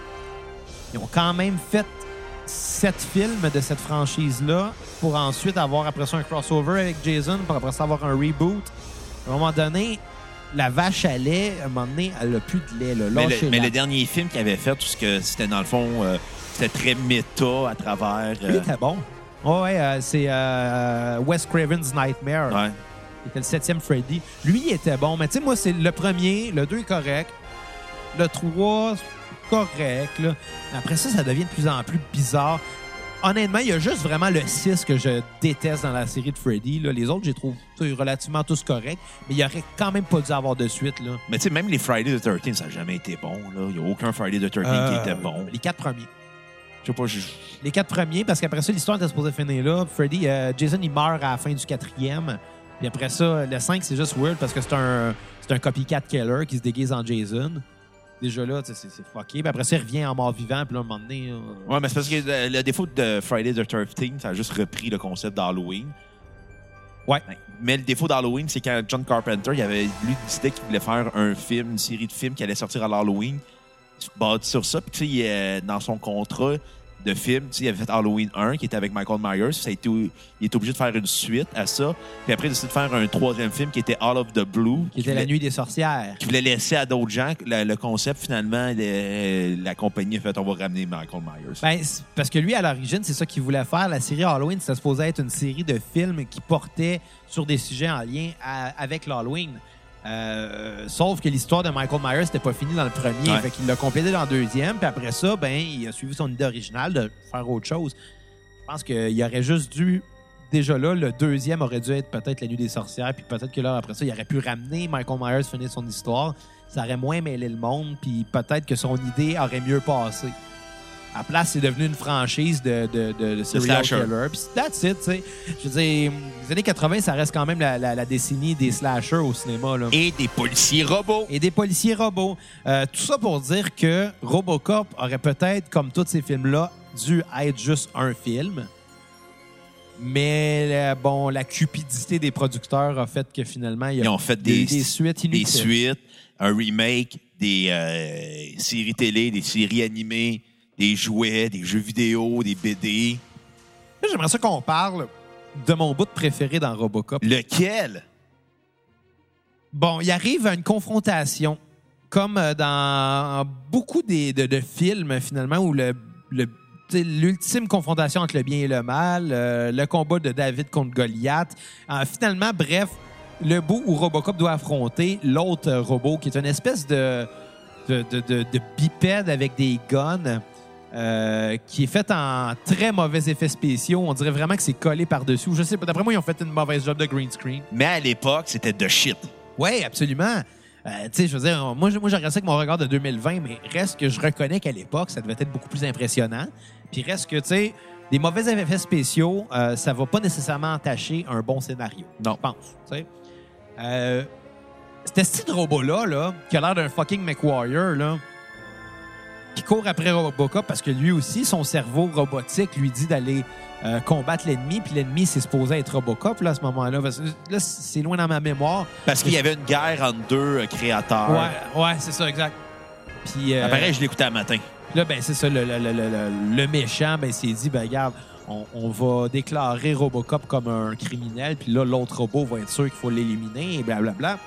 Ils ont quand même fait sept films de cette franchise-là pour ensuite avoir après ça un crossover avec Jason, pour après ça avoir un reboot. À un moment donné, la vache à lait, à un moment donné, elle n'a plus de lait. Là. Mais, le, Lâchez-la. mais le dernier film qu'il avait fait, tout ce que c'était dans le fond, euh, c'était très méta à travers. Lui euh, était bon. Ouais, ouais, euh, c'est euh, Wes Craven's Nightmare. ouais. C'était le septième Freddy. Lui, il était bon. Mais tu sais, moi, c'est le premier. Le 2 est correct. Le 3, c'est correct. Là. Après ça, ça devient de plus en plus bizarre. Honnêtement, il y a juste vraiment le 6 que je déteste dans la série de Freddy. Là. Les autres, j'ai trouvé tu sais, relativement tous corrects. Mais il n'y aurait quand même pas dû avoir de suite. Là. Mais tu sais, même les Friday the 13 ça n'a jamais été bon. là. Il n'y a aucun Friday the 13 Euh, qui était bon. Les quatre premiers. Je sais pas, je- Les quatre premiers, parce qu'après ça, l'histoire était supposée finir là. Freddy, euh, Jason, il meurt à la fin du quatrième. Puis après ça, le 5, c'est juste weird parce que c'est un, c'est un copycat killer qui se déguise en Jason. Déjà là, c'est fucké. Puis après ça, il revient en mort vivant. Puis là, à un moment donné. euh, Ouais, mais c'est parce que le, le défaut de Friday the 13 ça a juste repris le concept d'Halloween. Ouais. Mais le défaut d'Halloween, c'est quand John Carpenter, il avait lui décidé qu'il voulait faire un film, une série de films qui allait sortir à l'Halloween. Bâtit sur ça. Puis, tu sais, il, dans son contrat de film, tu sais, il avait fait Halloween 1 qui était avec Michael Myers. Ça a été, il est obligé de faire une suite à ça. Puis après, il a décidé de faire un troisième film qui était All of the Blue. qui était la voulait- nuit des sorcières. qui voulait laisser à d'autres gens le, le concept. Finalement, le- la compagnie a fait on va ramener Michael Myers. Ben, parce que lui, à l'origine, c'est ça qu'il voulait faire. La série Halloween, c'était supposé être une série de films qui portaient sur des sujets en lien à- avec l'Halloween. Euh, sauf que l'histoire de Michael Myers n'était pas finie dans le premier. Ouais. Fait qu'il l'a complété dans le deuxième. Puis après ça, ben, il a suivi son idée originale de faire autre chose. Je pense qu'il aurait juste dû. Déjà là, le deuxième aurait dû être peut-être La Nuit des Sorcières. Puis peut-être que là, après ça, il aurait pu ramener Michael Myers, finir son histoire. Ça aurait moins mêlé le monde. Puis peut-être que son idée aurait mieux passé. À la place, c'est devenu une franchise de, de, de, de serial slasher. killer. Puis that's it, tu sais. Je veux dire, les années 80, ça reste quand même la, la- la décennie des slashers au cinéma. Là. Et des policiers robots. Et des policiers robots. Euh, tout ça pour dire que Robocop aurait peut-être, comme tous ces films-là, dû être juste un film. Mais euh, bon, la cupidité des producteurs a fait que finalement, il y a Ils ont fait des, des suites des inutiles. suites, un remake, des euh, séries télé, des séries animées, des jouets, des jeux vidéo, des BD. J'aimerais ça qu'on parle de mon bout préféré dans Robocop. Lequel? Bon, il arrive à une confrontation, comme euh, dans beaucoup des, de, de films, finalement, où le, l'ultime confrontation entre le bien et le mal, euh, le combat de David contre Goliath. Euh, finalement, bref, le bout où Robocop doit affronter l'autre robot, qui est une espèce de, de, de- de- de bipède avec des guns. Euh, qui est fait en très mauvais effets spéciaux. On dirait vraiment que c'est collé par-dessus. Je sais pas. D'après moi, ils ont fait une mauvaise job de green screen. Mais à l'époque, c'était de shit. Oui, absolument. Euh, tu sais, je veux dire, moi, je- ça avec mon regard de 2020, mais reste que je reconnais qu'à l'époque, ça devait être beaucoup plus impressionnant. Puis reste que, tu sais, des mauvais effets spéciaux, euh, ça va pas nécessairement entacher un bon scénario. Non. Je pense, tu sais. Euh, C'était ce petit robot-là, là, qui a l'air d'un fucking McWarrior, là, qui court après Robocop parce que lui aussi, son cerveau robotique lui dit d'aller euh, combattre l'ennemi, puis l'ennemi, c'est supposé être Robocop, là, à ce moment-là. Là, c'est loin dans ma mémoire. Parce qu'il y avait une guerre entre deux euh, créateurs. Ouais, ouais, c'est ça, exact. Puis euh, Pareil, je l'écoutais un matin. là, ben c'est ça, le, le- le- le- le méchant, ben s'est dit, ben regarde, on, on va déclarer Robocop comme un criminel, puis là, l'autre robot va être sûr qu'il faut l'éliminer, et blablabla.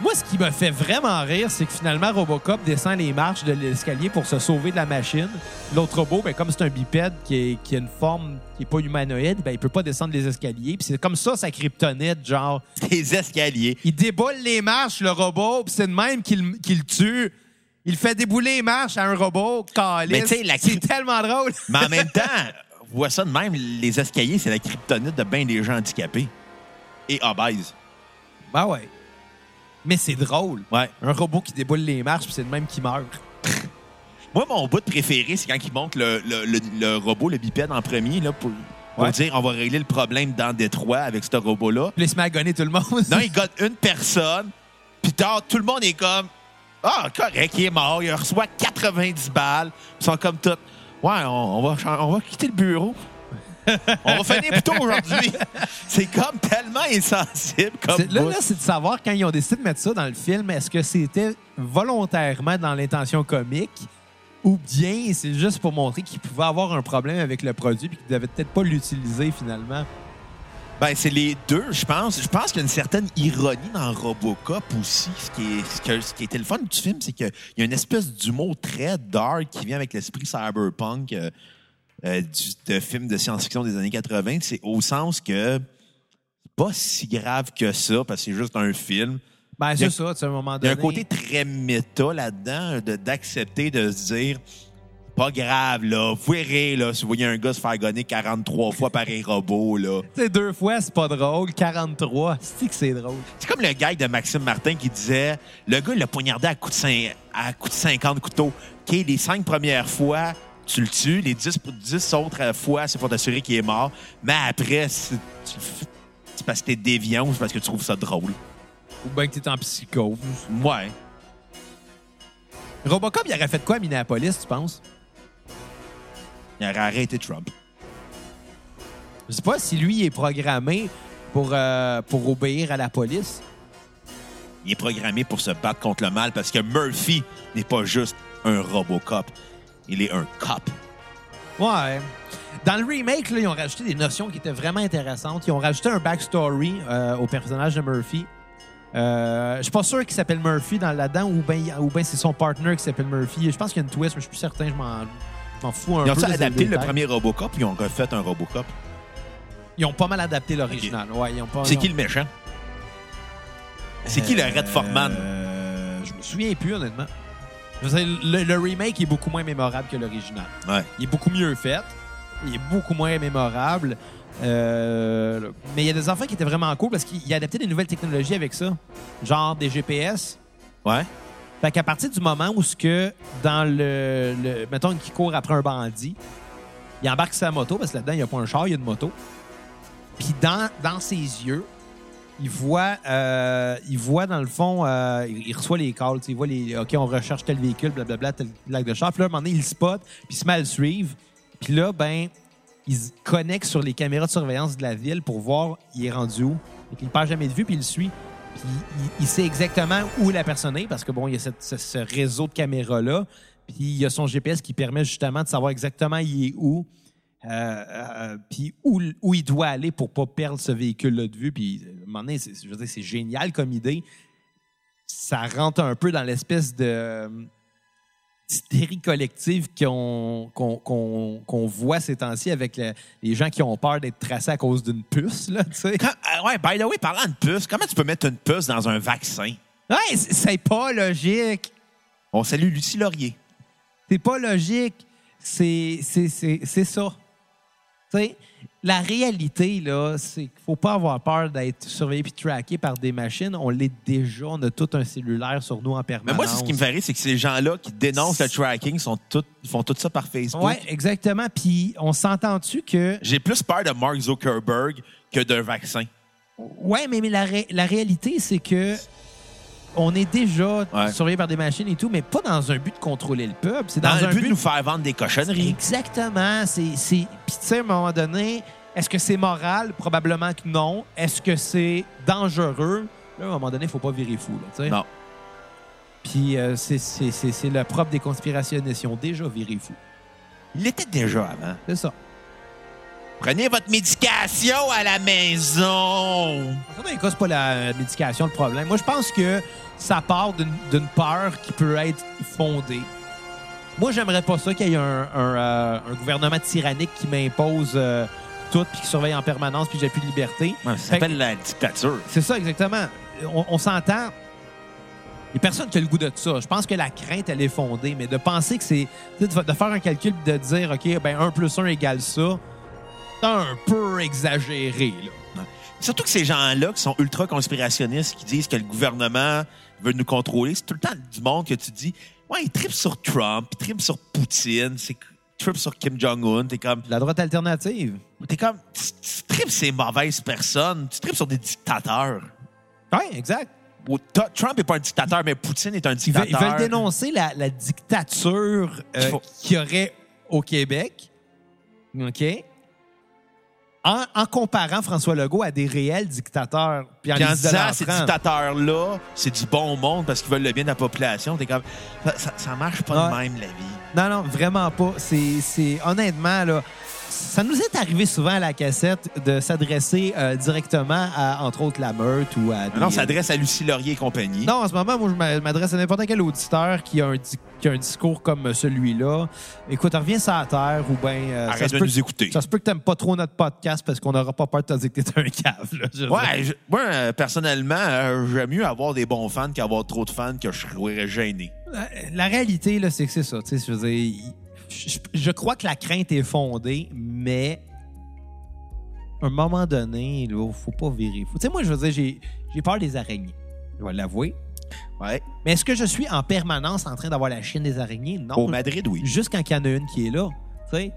Moi, ce qui me fait vraiment rire, c'est que finalement, Robocop descend les marches de l'escalier pour se sauver de la machine. L'autre robot, ben, comme c'est un bipède qui, est- qui a une forme qui n'est pas humanoïde, ben, il peut pas descendre les escaliers. Puis c'est comme ça sa kryptonite, genre, Des escaliers. il déboule les marches, le robot, puis c'est de même qu'il le tue. Il fait débouler les marches à un robot, sais, la C'est tellement drôle. Mais en même temps, vois ça de même, les escaliers, c'est la kryptonite de bien des gens handicapés et obèses. Ben ouais. Mais c'est drôle. Ouais. Un robot qui déboule les marches, puis c'est de même qui meurt. Moi, mon bout préféré, c'est quand ils montent le, le- le- le robot, le bipède en premier, là, pour, pour Ouais. dire on va régler le problème dans Détroit avec ce robot-là. Puis il se met à gonner tout le monde. Non, il gagne une personne, puis tard, tout le monde est comme Ah, correct, il est mort, il reçoit 90 balles. Ils sont comme tout Ouais, on, on va, chan- on va quitter le bureau. On va finir plus tôt aujourd'hui. C'est comme tellement insensible comme Là, là, c'est de savoir quand ils ont décidé de mettre ça dans le film, est-ce que c'était volontairement dans l'intention comique ou bien c'est juste pour montrer qu'ils pouvaient avoir un problème avec le produit puis qu'ils devaient peut-être pas l'utiliser finalement? Ben, c'est les deux, je pense. Je pense qu'il y a une certaine ironie dans Robocop aussi. Ce qui, est, ce, que- ce qui était le fun du film, c'est qu'il y a une espèce d'humour très dark qui vient avec l'esprit cyberpunk euh, euh, du, de film de science-fiction des années 80. C'est au sens que c'est pas si grave que ça, parce que c'est juste un film. Ben, c'est ça, tu sais, à un moment Il y a donné. un côté très méta là-dedans, de- d'accepter de se dire pas grave, là. Vous pouvez rire, là, si vous voyez un gars se faire gonner 43 fois par un robot, là. Tu sais, deux fois, c'est pas drôle. 43, c'est que c'est drôle. C'est comme le gars de Maxime Martin qui disait le gars, il l'a poignardé à coup de, cin- à coup de 50 couteaux. OK, les cinq premières fois, tu le tues. Les 10, 10 autres euh, fois, c'est pour t'assurer qu'il est mort. Mais après, c'est parce que t'es déviant ou c'est parce que tu trouves ça drôle? Ou bien que t'es en psychose. Ouais. Robocop, il aurait fait quoi à Minneapolis, tu penses? Il aurait arrêté Trump. Je sais pas si lui est programmé pour, euh, pour obéir à la police. Il est programmé pour se battre contre le mal parce que Murphy n'est pas juste un Robocop. Il est un cop. Ouais. Dans le remake, là, ils ont rajouté des notions qui étaient vraiment intéressantes. Ils ont rajouté un backstory euh, au personnage de Murphy. Euh, je suis pas sûr qu'il s'appelle Murphy dans là-dedans ou bien ou ben c'est son partner qui s'appelle Murphy. Je pense qu'il y a une twist, mais je suis plus certain. Je m'en, fous un Ils peu. ont de ces adapté le premier Robocop? Ils ont refait un Robocop? Ils ont pas mal adapté l'original. Ouais, ils ont pas, C'est ils qui ont- le méchant? C'est qui le Red Foreman? Euh, je me souviens plus, honnêtement. Dire, le, le remake est beaucoup moins mémorable que l'original. Ouais. Il est beaucoup mieux fait. Il est beaucoup moins mémorable. Euh, mais il y a des enfants qui étaient vraiment cool parce qu'il adaptait des nouvelles technologies avec ça. Genre des GPS. Ouais. Fait qu'à partir du moment où ce que dans le, le mettons qu'il court après un bandit, il embarque sa moto parce que là-dedans il n'y a pas un char, il y a une moto. Puis dans, dans ses yeux, il voit, euh, il voit dans le fond, euh, il il reçoit les calls, il voit les, ok, on recherche tel véhicule, blablabla, tel lac de char. Là, à un moment donné, il le spot, puis il se met à le suivre. Puis là, ben, il se connecte sur les caméras de surveillance de la ville pour voir il est rendu où. Et qu'il ne perd jamais de vue, puis il le suit. Puis il, il sait exactement où la personne est parce que bon, il y a ce, ce réseau de caméras-là. Puis il y a son GPS qui permet justement de savoir exactement il est où. Euh, euh, puis où, où il doit aller pour pas perdre ce véhicule-là de vue. Puis, à un moment donné, c'est, je veux dire, c'est génial comme idée. Ça rentre un peu dans l'espèce de euh, d'hystérie collective qu'on, voit ces temps-ci avec le- les gens qui ont peur d'être tracés à cause d'une puce, là. Quand- euh, ouais, by the way, parlant de puce, comment tu peux mettre une puce dans un vaccin? Ouais, c'est, pas logique. On salue Lucie Laurier. C'est pas logique. C'est ça. Tu sais, la réalité, là, c'est qu'il faut pas avoir peur d'être surveillé puis traqué par des machines. On l'est déjà. On a tout un cellulaire sur nous en permanence. Mais moi, ce qui me fait rire, c'est que ces gens-là qui dénoncent le tracking sont font tout ça par Facebook. Ouais, exactement. Puis on s'entend-tu que... J'ai plus peur de Mark Zuckerberg que d'un vaccin. Ouais, mais, mais la, ré- la réalité, c'est que on est déjà Ouais. surveillé par des machines et tout, mais pas dans un but de contrôler le peuple. C'est Dans, un but, but de nous faire vendre des cochonneries. Exactement. C'est. Puis, tu sais, à un moment donné, est-ce que c'est moral? Probablement que non. Est-ce que c'est dangereux? Là, à un moment donné, il faut pas virer fou. Là. Non. Puis, euh, c'est, c'est, c'est, c'est le propre des conspirationnistes. Ils ont déjà viré fou. Il l'était déjà avant. C'est ça. Prenez votre médication à la maison. Dans les cas, c'est pas la médication le problème. Moi, je pense que ça part d'une peur qui peut être fondée. Moi, j'aimerais pas ça qu'il y ait un, un, euh, un gouvernement tyrannique qui m'impose euh, tout puis qui surveille en permanence puis j'ai plus de liberté. ça s'appelle la dictature. C'est ça, exactement. On, on s'entend. Il n'y a personne qui a le goût de ça. Je pense que la crainte, elle est fondée, mais de penser que c'est. De faire un calcul de dire, OK, ben 1 plus 1 égale ça, un peu exagéré, là. Surtout que ces gens-là qui sont ultra conspirationnistes, qui disent que le gouvernement veut nous contrôler, c'est tout le temps du monde que tu dis, ouais, ils trippent sur Trump, ils trippent sur Poutine, c'est ils trippent sur Kim Jong-un. T'es comme, La droite alternative. t'es comme, tu, ces mauvaises personnes, tu trippes sur des dictateurs. Oui, exact. Trump n'est pas un dictateur, mais Poutine est un dictateur. ils veulent dénoncer la, la dictature euh, qu'il y aurait au Québec. OK? En, en comparant François Legault à des réels dictateurs. Puis en, Puis en les disant, ces dictateurs-là, c'est du bon monde parce qu'ils veulent le bien de la population. T'es comme, ça, marche pas de même, la vie. Non, non, vraiment pas. C'est, c'est honnêtement là. Ça nous est arrivé souvent à la cassette de s'adresser euh, directement à, entre autres, la meute ou à. des- Non, ça s'adresse à Lucie Laurier et compagnie. Non, en ce moment, moi, je m'a- m'adresse à n'importe quel auditeur qui a un, di- qui a un discours comme celui-là. Écoute, reviens sur la terre ou bien. ça, Arrête de peut, nous écouter. ça se peut que t'aimes pas trop notre podcast parce qu'on n'aura pas peur de te dire que t'es un cave. là. Je. Ouais, je- moi, euh, personnellement, euh, j'aime mieux avoir des bons fans qu'avoir trop de fans que je serais gêné. La, la réalité, là, c'est que c'est ça. Tu sais, je veux dire, je, je crois que la crainte est fondée, mais à un moment donné, il faut pas virer. Tu sais, moi, je veux dire, j'ai, peur des araignées. Je vais l'avouer. Ouais. Mais est-ce que je suis en permanence en train d'avoir la chienne des araignées? Non. Au Madrid, oui. Juste quand il y en a une qui est là. Tu sais?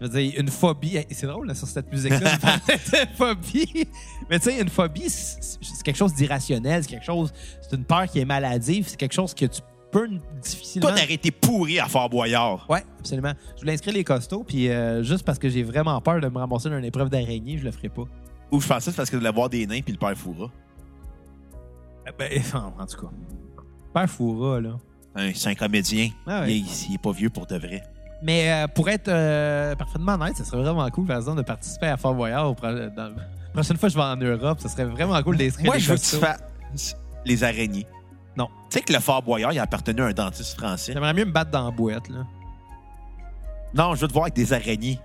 Je veux dire, une phobie. C'est drôle, là, sur cette musique-là. de phobie. Mais tu sais, une phobie, c'est c'est quelque chose d'irrationnel. C'est quelque chose. C'est une peur qui est maladive. C'est quelque chose que tu peux difficilement. Toi, t'aurais été pourri à Fort Boyard. Ouais, absolument. Je voulais inscrire les costauds, puis euh, juste parce que j'ai vraiment peur de me ramasser dans une épreuve d'araignée, je le ferai pas. Ou je pensais c'est parce que de l'avoir des nains puis le père Foura. Euh, Ben, en tout cas. Père Foura, là. C'est un comédien. Ah ouais. il, est, il est pas vieux pour de vrai. Mais euh, pour être euh, parfaitement honnête, ce serait vraiment cool, par exemple, de participer à Fort Boyard. Au pro- dans- La prochaine fois que je vais en Europe, ce serait vraiment cool d'inscrire Moi, des je veux que tu fasses les araignées. Non. Tu sais que le Fort Boyard, il appartenait à un dentiste français. J'aimerais mieux me battre dans la boîte, là. Non, je veux te voir avec des araignées.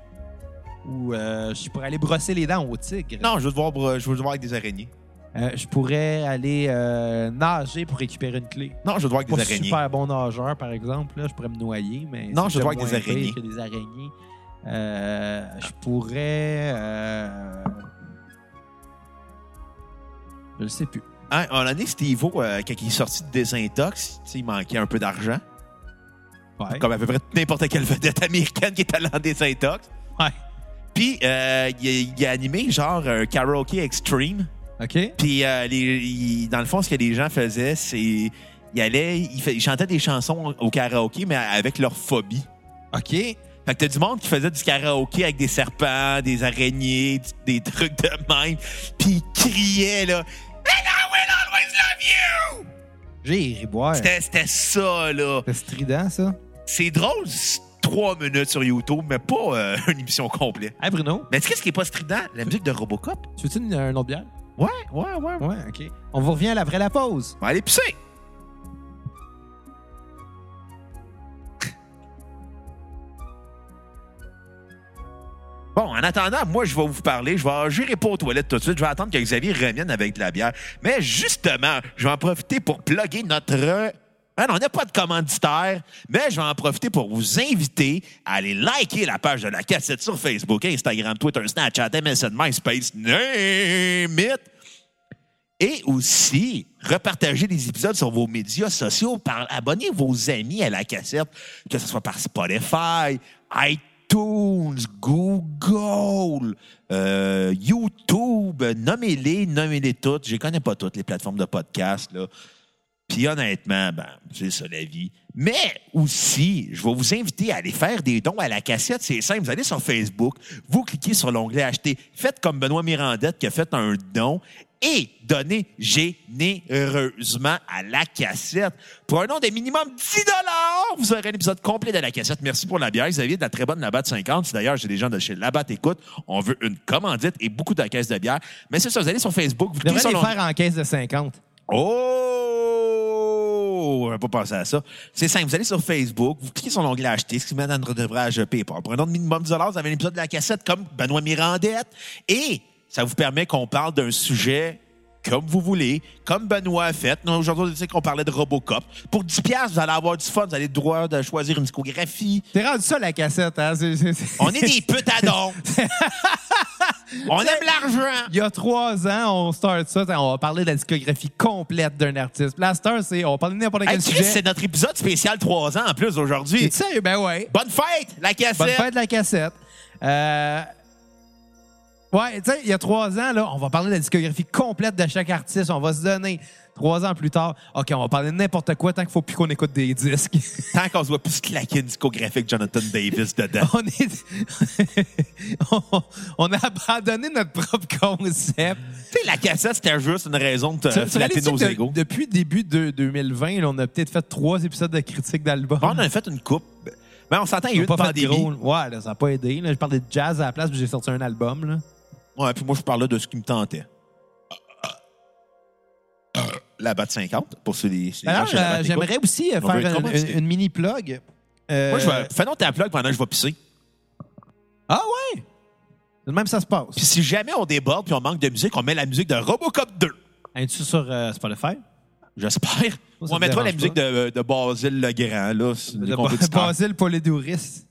Ou euh, je pourrais aller brosser les dents au tigre. Non, je veux te voir, bro- je veux te voir avec des araignées. Euh, je pourrais aller euh, nager pour récupérer une clé. Non, je vais devoir avec Pas des araignées. super bon nageur, par exemple. Là, je pourrais me noyer, mais Non, je dois déjà avec des araignées. pire que des araignées. Euh, je pourrais... euh, Je le sais plus. Hein, en l'année, Steve-O, euh, quand il est sorti de Désintox, il manquait un peu d'argent. Ouais. Comme à peu près n'importe quelle vedette américaine qui est allée en Désintox. Ouais. Puis, euh, il, a, il a animé genre un karaoke extreme. OK? Puis, euh, les- il- dans le fond, ce que les gens faisaient, c'est. Ils allaient, ils, chantaient des chansons au karaoké, mais avec leur phobie. OK. Fait que t'as du monde qui faisait du karaoké avec des serpents, des araignées, des trucs de même. Puis ils criaient, là. Love you! J'ai ri boire. C'était c'était ça, là. C'est strident, ça. C'est drôle, trois minutes sur YouTube, mais pas euh, une émission complète. Hey, Bruno, Mais tu sais ce qui est pas strident? La musique de Robocop. tu veux-tu une, un autre bière? Ouais, ouais, ouais. Ouais, OK. On vous revient après la pause. On va aller pisser. Bon, en attendant, moi, je vais vous parler. Je vais gérer pas aux toilettes tout de suite. Je vais attendre que Xavier revienne avec de la bière. Mais justement, je vais en profiter pour plugger notre... Ah non, on n'a pas de commanditaire, mais je vais en profiter pour vous inviter à aller liker la page de la cassette sur Facebook, Instagram, Twitter, Snapchat, MSN, MySpace, name it. Et aussi, repartager les épisodes sur vos médias sociaux. Par, abonnez vos amis à la cassette, que ce soit par Spotify, iTunes, Google, euh, YouTube. Nommez-les, nommez-les toutes. Je ne connais pas toutes les plateformes de podcast. Là. Puis honnêtement, ben, c'est ça la vie. Mais aussi, je vais vous inviter à aller faire des dons à la cassette. C'est simple, vous allez sur Facebook, vous cliquez sur l'onglet Acheter. Faites comme Benoît Mirandette qui a fait un don et donnez généreusement à la cassette. Pour un nom de minimum 10 vous aurez un épisode complet de la cassette. Merci pour la bière. Xavier de la très bonne Labatt 50. Si D'ailleurs, j'ai des gens de chez Labatt Écoute. On veut une commandite et beaucoup de caisses de bière. Mais c'est ça, vous allez sur Facebook, vous sur les faire en caisse de 50. Oh! On va pas penser à ça. C'est simple. Vous allez sur Facebook, vous cliquez sur l'onglet Acheter, ce qui met dans notre ouvrage PayPal. Pour un nom de minimum 10 vous avez un épisode de la cassette comme Benoît Mirandette. Et ça vous permet qu'on parle d'un sujet comme vous voulez, comme Benoît a fait. Nous, Aujourd'hui, on qu'on parlait de Robocop. Pour 10 vous allez avoir du fun. Vous avez le droit de choisir une discographie. T'es rendu ça, la cassette, hein? C'est- c'est- c'est- On est des putes à dons. on aime l'argent. Il y a trois ans, on start ça. On va parler de la discographie complète d'un artiste. La star, c'est on va parler de n'importe quel Hey, Chris, sujet. c'est notre épisode spécial 3 ans en plus aujourd'hui. T'es sérieux? Ben ouais. Bonne fête, la cassette. Bonne fête de la cassette. Euh, Ouais, tu sais, il y a trois ans, là, on va parler de la discographie complète de chaque artiste. On va se donner trois ans plus tard. OK, on va parler de n'importe quoi tant qu'il faut plus qu'on écoute des disques. Tant qu'on se voit plus claquer une discographie de Jonathan Davis dedans. on, est... on, on a abandonné notre propre concept. tu sais, la cassette, c'était juste une raison de te flatter nos que de- égaux. Depuis début de 2020, là, on a peut-être fait trois épisodes de critique d'albums. On en a fait une coupe. Mais on s'entend, il y a eu On une a pas fait de pandémie. Ouais, là, ça n'a pas aidé. là. Je parlais de jazz à la place, puis j'ai sorti un album. Là. Ouais, puis moi, je parlais de ce qui me tentait. La batte 50, pour ceux des. euh, j'aimerais aussi euh, On veut faire être une, mini plug. Euh, Moi, je vais. Fais donc ta plug pendant que je vais pisser. Ah ouais? C'est de même que ça se passe. Puis si jamais on déborde puis on manque de musique, on met la musique de Robocop 2. Es-tu sur euh, Spotify? J'espère. ça on me mettra la dérange musique de, de Basile Legrand, là. c'est De des Ba- compétiteurs. Basile Polidouris.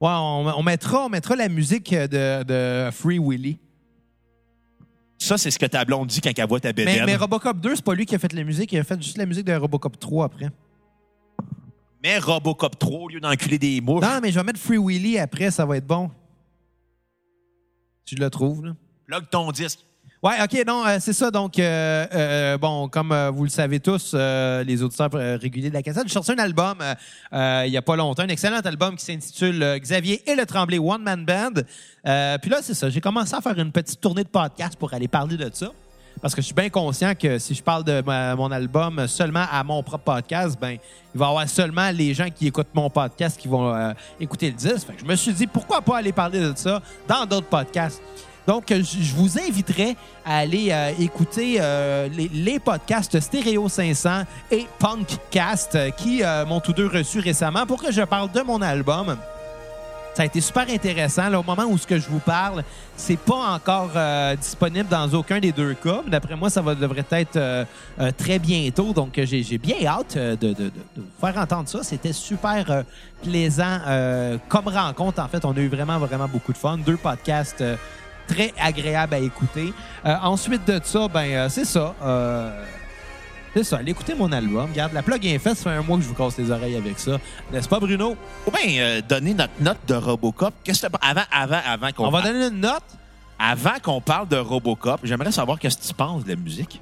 Ouais, on, on mettra, on mettra la musique de, de Free Willy. Ça, c'est ce que ta blonde dit quand elle voit ta Mais, bédaine. mais Robocop 2, c'est pas lui qui a fait la musique, il a fait juste la musique de Robocop 3 après. Mais Robocop 3, au lieu d'enculer des mouches, Non, mais je vais mettre Free Willy après, ça va être bon. Tu le trouves, là? plug ton disque. Ouais, OK, non, euh, c'est ça. Donc, euh, euh, bon, comme euh, vous le savez tous, les auditeurs réguliers de la cassette, j'ai sorti un album il y a pas longtemps, un excellent album qui s'intitule Xavier et le Tremblay One Man Band. Puis là, c'est ça, j'ai commencé à faire une petite tournée de podcast pour aller parler de ça. Parce que je suis bien conscient que si je parle de mon album seulement à mon propre podcast, ben il va y avoir seulement les gens qui écoutent mon podcast qui vont écouter le disque. Fait que je me suis dit, pourquoi pas aller parler de ça dans d'autres podcasts? Donc, je vous inviterai à aller euh, écouter euh, les, podcasts Stéréo 500 et Punkcast euh, qui m'ont tous deux reçus récemment pour que je parle de mon album. Ça a été super intéressant. Au moment où ce que je vous parle, c'est pas encore disponible dans aucun des deux cas. D'après moi, ça devrait être très bientôt. Donc, j'ai bien hâte de, de- vous faire entendre ça. C'était super plaisant comme rencontre. En fait, on a eu vraiment, vraiment beaucoup de fun. Deux podcasts très agréables à écouter. Euh, ensuite de ça, ben euh, c'est ça. Euh, c'est ça. Allez écouter mon album. Regarde, la plug est faite. Ça fait un mois que je vous casse les oreilles avec ça. N'est-ce pas, Bruno? Ou bien donner notre note de Robocop. Qu'est-ce que avant, avant, avant qu'on On va parle- donner une note? avant qu'on parle de Robocop, j'aimerais savoir qu'est-ce que tu penses de la musique.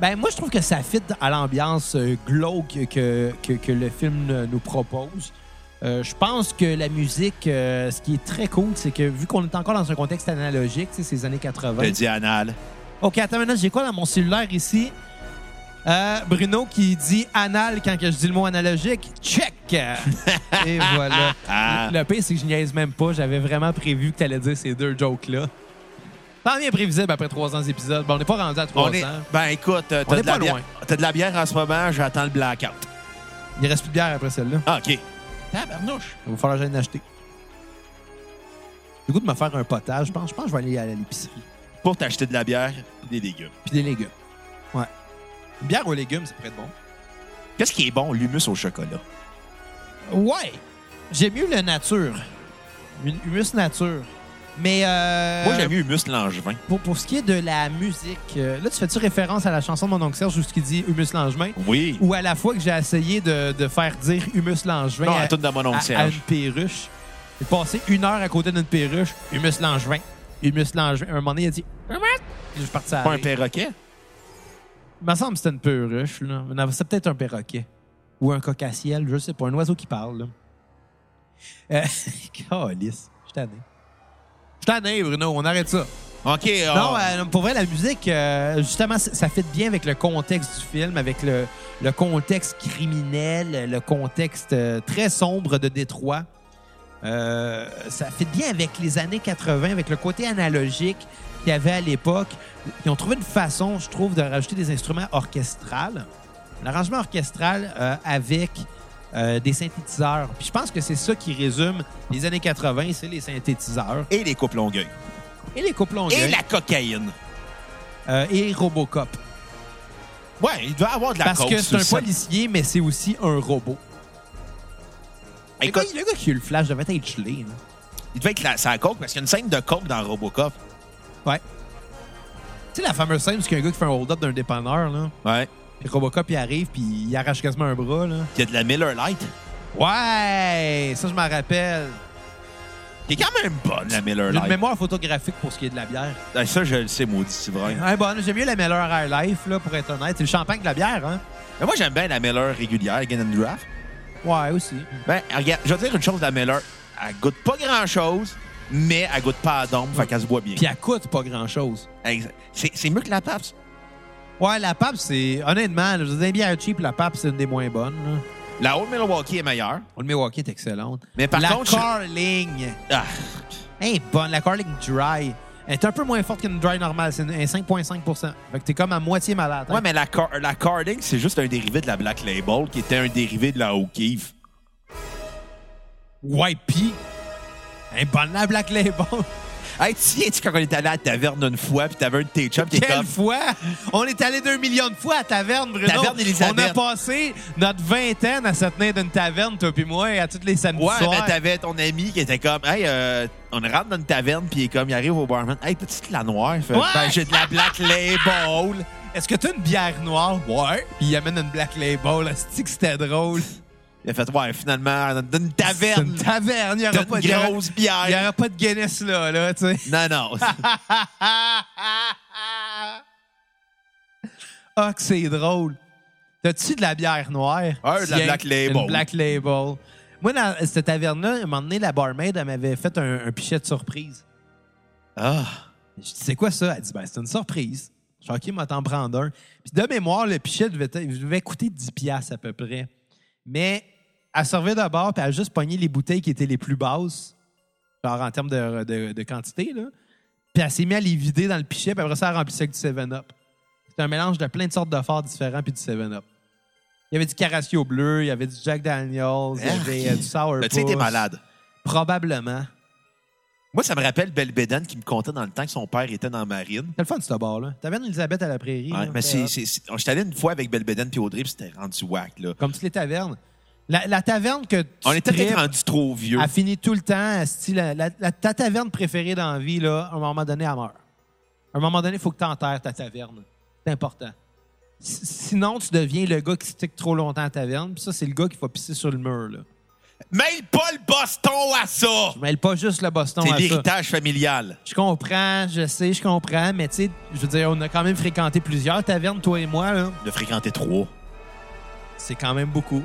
Ben, moi, je trouve que ça fit à l'ambiance glauque que, que, que le film nous propose. Euh, je pense que la musique, euh, ce qui est très cool, c'est que vu qu'on est encore dans un contexte analogique, tu sais, ces années 80. Le dianal. OK, attends maintenant, j'ai quoi dans mon cellulaire ici? Euh, Bruno qui dit anal quand que je dis le mot analogique. Check! Et voilà. Ah. Le pire, c'est que je niaise même pas. J'avais vraiment prévu que tu allais dire ces deux jokes-là. Tant bien prévisible après 300 épisodes. Bon, on n'est pas rendu à 300. On est... Ben écoute, t'as de, la bière... de la bière en ce moment, j'attends le blackout. Il reste plus de bière après celle-là. Ah, OK. Tabarnouche. Il va falloir que j'aille en acheter. Le goût de me faire un potage. Je pense, je pense que je vais aller à l'épicerie. Pour t'acheter de la bière et des légumes. Puis des légumes. Ouais. Une bière aux légumes, c'est près de bon. Qu'est-ce qui est bon? L'humus au chocolat? Ouais. J'aime mieux le nature. Une humus nature. Mais euh, Moi, j'aime mieux humus langevin. pour, pour ce qui est de la musique, euh, là, tu fais-tu référence à la chanson de mon oncle Serge où ce qui dit Humus Langevin? Oui. Ou à la fois que j'ai essayé de, de faire dire Humus Langevin Non, à, à toute de mon à- oncle à Serge. une perruche. J'ai passé une heure à côté d'une perruche. Humus Langevin. Humus Langevin. Un moment donné, il a dit Humus. Je suis parti à Pas un perroquet? Il me semble que c'était une perruche. Là. C'est peut-être un perroquet. Ou un cocassiel, je sais pas. Un oiseau qui parle. Là. Euh, Calice. Je suis tanné. Je tanné, Bruno. On arrête ça. OK. Non, ah, euh, pour vrai, la musique, euh, justement, ça fit bien avec le contexte du film, avec le, le contexte criminel, le contexte euh, très sombre de Détroit. Euh, ça fit bien avec les années 80, avec le côté analogique qu'il y avait à l'époque. Ils ont trouvé une façon, je trouve, de rajouter des instruments orchestrales. L'arrangement orchestral euh, avec euh, des synthétiseurs. Puis je pense que c'est ça qui résume les années 80, c'est les synthétiseurs. Et les coupes longueuil. Et les couples Et longueuil. la cocaïne. Euh, et Robocop. Ouais, il doit avoir de la Parce que c'est un policier, mais c'est aussi un robot. Le gars, le gars qui a eu le flash devait être gelé. là. il devait être la, ça coke parce qu'il y a une scène de coke dans Robocop. Ouais. Tu sais, la fameuse scène où il y a un gars qui fait un hold-up d'un dépanneur, là. Ouais. Puis Robocop, il arrive, puis il arrache quasiment un bras, là. Il y a de la Miller Lite. Ouais! Ça, je m'en rappelle. Qui est quand même bonne, la Miller J'ai une Lite. mémoire photographique pour ce qui est de la bière. Ah, Ça, je le sais, maudit, c'est vrai. Ouais, bon, j'aime mieux la Miller High Life, là, pour être honnête. C'est le champagne de la bière, hein? Mais moi, j'aime bien la Miller régulière, Again and Draft. Ouais, aussi. Ben, regarde, je vais te dire une chose la Miller. Elle goûte pas grand-chose, mais elle goûte pas à d'ombre, fait qu'elle se boit bien. Puis elle coûte pas grand-chose. C'est c'est mieux que la Pabst. Ouais, la PAP, c'est... Honnêtement, là, je dire, une bière cheap, la PAP, c'est une des moins bonnes, là. La Old Milwaukee est meilleure. Le Milwaukee est excellente. Mais par la contre, je- Carling. Ah, Elle est bonne. La Carling Dry. Elle est un peu moins forte qu'une Dry normale. C'est une- un 5,5 Fait que t'es comme à moitié malade. hein. ouais, mais la, car la Carding, c'est juste un dérivé de la Black Label qui était un dérivé de la O'Keeffe. Ouais, pis. Elle est bonne, la Black Label. Hey, tu sais, quand on est allé à la taverne une fois, puis t'avais un de tes chums qui est Quelle comme... fois? On est allé d'un million de fois à Taverne, Bruno. Taverne. On a passé notre vingtaine à se tenir d'une taverne, toi puis moi, à tous les samedis Ouais, soirs. mais t'avais ton ami qui était comme, hey, euh, on rentre dans une taverne, puis il est comme, il arrive au barman, hey, t'as-tu de la noire? Il fait, Ouais! Ben, j'ai de la Black Label. Est-ce que t'as une bière noire? Ouais. Puis il amène une Black Label. Asti que c'était drôle. Il a fait, ouais, finalement, dans une taverne, une taverne. Il y t'as aura pas de grosse Il n'y bière. aura pas de Guinness là, là, tu sais. Non, non. ah, que c'est drôle. T'as-tu de la bière noire? Ouais, de la Black Label. Une Black Label. Moi, dans cette taverne-là, à un moment donné, la barmaid, elle m'avait fait un, un pichet de surprise. ah. Je dis, c'est quoi ça? Elle dit, ben, c'est une surprise. Je suis OK, m'a t'en prendre un. Puis de mémoire, le pichet devait, devait coûter 10$ piastres à peu près. Mais elle servait d'abord, puis elle a juste pogné les bouteilles qui étaient les plus basses, genre en termes de, de- de quantité, là. Puis elle s'est mise à les vider dans le pichet, puis après ça, elle remplissait avec du 7-Up. C'était un mélange de plein de sortes de forts différents, puis du 7-Up. Il y avait du Caraccio bleu, il y avait du Jack Daniels, il y avait euh, du Sour Mais tu sais, t'es malade. Probablement. Moi, ça me rappelle Belbédane qui me contait dans le temps que son père était dans la marine. C'est le fun, ce bar-là. Taverne Elisabeth à la prairie. Ouais, là, mais c'était c'est, hot. c'est, c'est- J'étais allé une fois avec Belbédane puis Audrey, puis c'était rendu whack. Là. Comme toutes les tavernes. La, la taverne que tu On peut-être tripes rendu trop vieux. a fini tout le temps. asti, La, la- ta taverne préférée dans la vie, là, à un moment donné, elle meurt. À un moment donné, il faut que tu enterres ta taverne. C'est important. S- Sinon, tu deviens le gars qui stick trop longtemps à la taverne. Puis ça, c'est le gars qui va pisser sur le mur. Là. Mêle pas le Boston à ça! Je mêle pas juste le Boston C'est à ça. l'héritage familial. Je comprends, je sais, je comprends, mais tu sais, je veux dire, on a quand même fréquenté plusieurs tavernes, toi et moi, là. On a fréquenté trois. C'est quand même beaucoup.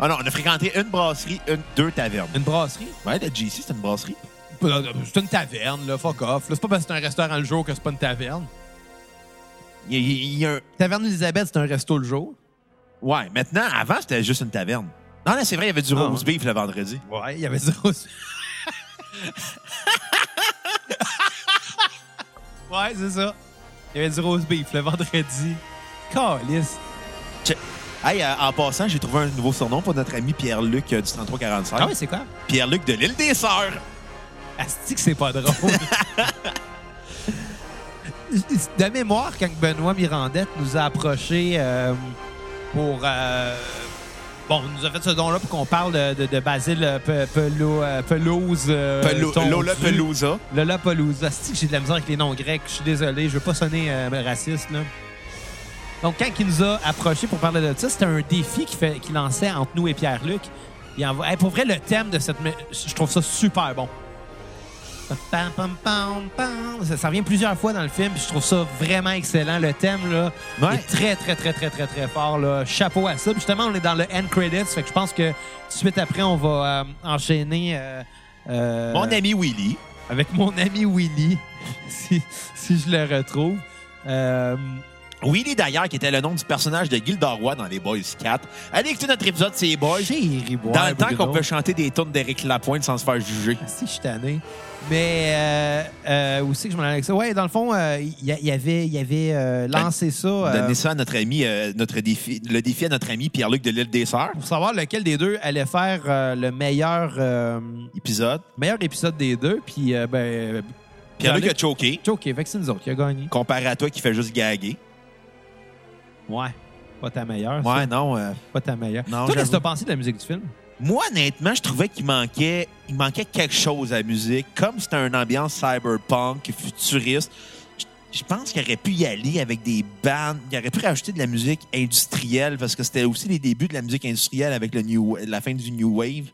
Ah non, on a fréquenté une brasserie, une, deux tavernes. Une brasserie? Ouais, la GC, c'est une brasserie. C'est une taverne, là, fuck off. là. C'est pas parce que c'est un restaurant le jour que c'est pas une taverne. Il y a, il y a un... Taverne Elisabeth, c'est un resto le jour. Ouais, maintenant, avant, c'était juste une taverne. Non, non, c'est vrai, il y avait du Ah, rose beef le vendredi. Ouais, il y avait zéro. ouais, c'est ça. Il y avait du rose beef le vendredi. Calice. Hey, euh, en passant, j'ai trouvé un nouveau surnom pour notre ami Pierre-Luc euh, du 3345. Ah ouais, c'est quoi? Pierre-Luc de l'île des Sœurs. Asti que c'est pas drôle. de mémoire, quand Benoît Mirandette nous a approchés euh, pour... euh, bon, nous a fait ce don-là pour qu'on parle de, de, de Basile Pe- Pelo- Pelouse. euh. Lola Pelouza. Lola Pelouse. Asti que j'ai de la misère avec les noms grecs. Je suis désolé, je veux pas sonner raciste, là. Donc, quand il nous a approchés pour parler de ça, c'était un défi qu'il lançait entre nous et Pierre-Luc. Envoie- hey, pour vrai, le thème de cette... Je trouve ça super bon. Ça, ça revient plusieurs fois dans le film, puis je trouve ça vraiment excellent. Le thème, là, Ouais. est très, très, très, très, très, très fort. Là. Chapeau à ça. Puis justement, on est dans le end credits, fait que je pense que tout de suite après, on va euh, enchaîner... euh, euh, Mon ami Willy. avec mon ami Willy, si, si je le retrouve. Euh, Willy, d'ailleurs, qui était le nom du personnage de Gilderoy Roy dans les Boys 4. Allez écouter notre épisode, c'est les Boys. Chéri boire, Dans le temps qu'on peut chanter des tunes d'Éric Lapointe sans se faire juger. Si, je suis tanné. Mais euh, euh, où c'est que je m'en allais avec ça? Ouais, dans le fond, euh, il y, il y avait, y avait euh, lancé ça euh, Donner ça à notre ami, euh, notre défi, le défi à notre ami Pierre-Luc de l'île des Sœurs. pour savoir lequel des deux allait faire euh, le meilleur, euh, Épisode. meilleur épisode des deux. Puis, euh, ben, Pierre-Luc a choqué, OK, fait que c'est nous autres qui a gagné. comparé à toi qui fait juste gaguer. Ouais. Pas ta meilleure. ça. Ouais, non. euh, Pas ta meilleure. Non, Toi, qu'est-ce que j'avoue. t'as pensé de la musique du film? Moi, honnêtement, je trouvais qu'il manquait, il manquait quelque chose à la musique. Comme c'était une ambiance cyberpunk, futuriste, je- je pense qu'il aurait pu y aller avec des bandes. Il aurait pu rajouter de la musique industrielle parce que c'était aussi les débuts de la musique industrielle avec le new, la fin du New Wave.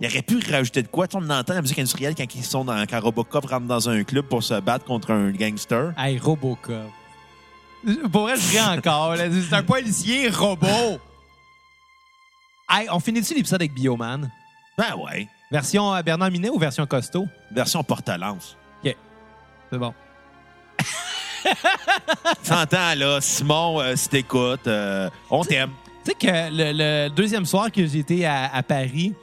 Il aurait pu rajouter de quoi? Tu sais, on entend la musique industrielle quand ils sont dans, quand Robocop rentre dans un club pour se battre contre un gangster. Hey, Robocop. Pour vrai, je ris encore. là. C'est un policier robot. Hey, on finit-tu l'épisode avec Bioman? Ben ouais. Version euh, Bernard Minet ou version costaud? Version porte-lance. C'est bon. T'entends, là, Simon, euh, si t'écoutes, euh, on t'aime. Tu sais que le, le deuxième soir que j'étais à, à Paris,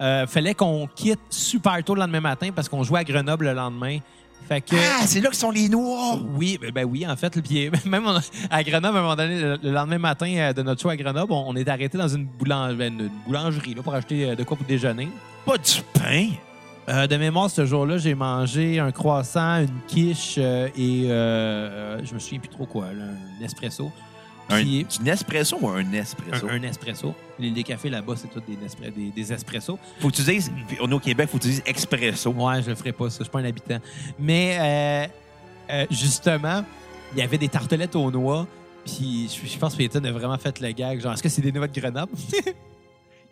euh, fallait qu'on quitte super tôt le lendemain matin parce qu'on jouait à Grenoble le lendemain. Fait que. Ah, c'est là que sont les Noirs! Oui, ben, ben oui, en fait. Puis, même on- à Grenoble, à un moment donné, le, le lendemain matin euh, de notre show à Grenoble, on, on est arrêté dans une, boulang- ben, une boulangerie là, pour acheter euh, de quoi pour déjeuner. Pas du pain? Euh, de mémoire, ce jour-là, j'ai mangé un croissant, une quiche euh, et euh, euh, je me souviens plus trop quoi, là, un espresso. Un, Puis- du Nespresso ou un Nespresso? un, un espresso. Les, les cafés là-bas, c'est tous des, Nespre- des, des espressos. Faut que tu dises, on est au Québec, faut que tu dises Expresso. Ouais, je le ferai pas, ça. Je suis pas un habitant. Mais euh, euh, justement, il y avait des tartelettes aux noix. Puis je, je pense que Peyton a vraiment fait le gag. Genre, est-ce que c'est des noix de Grenoble?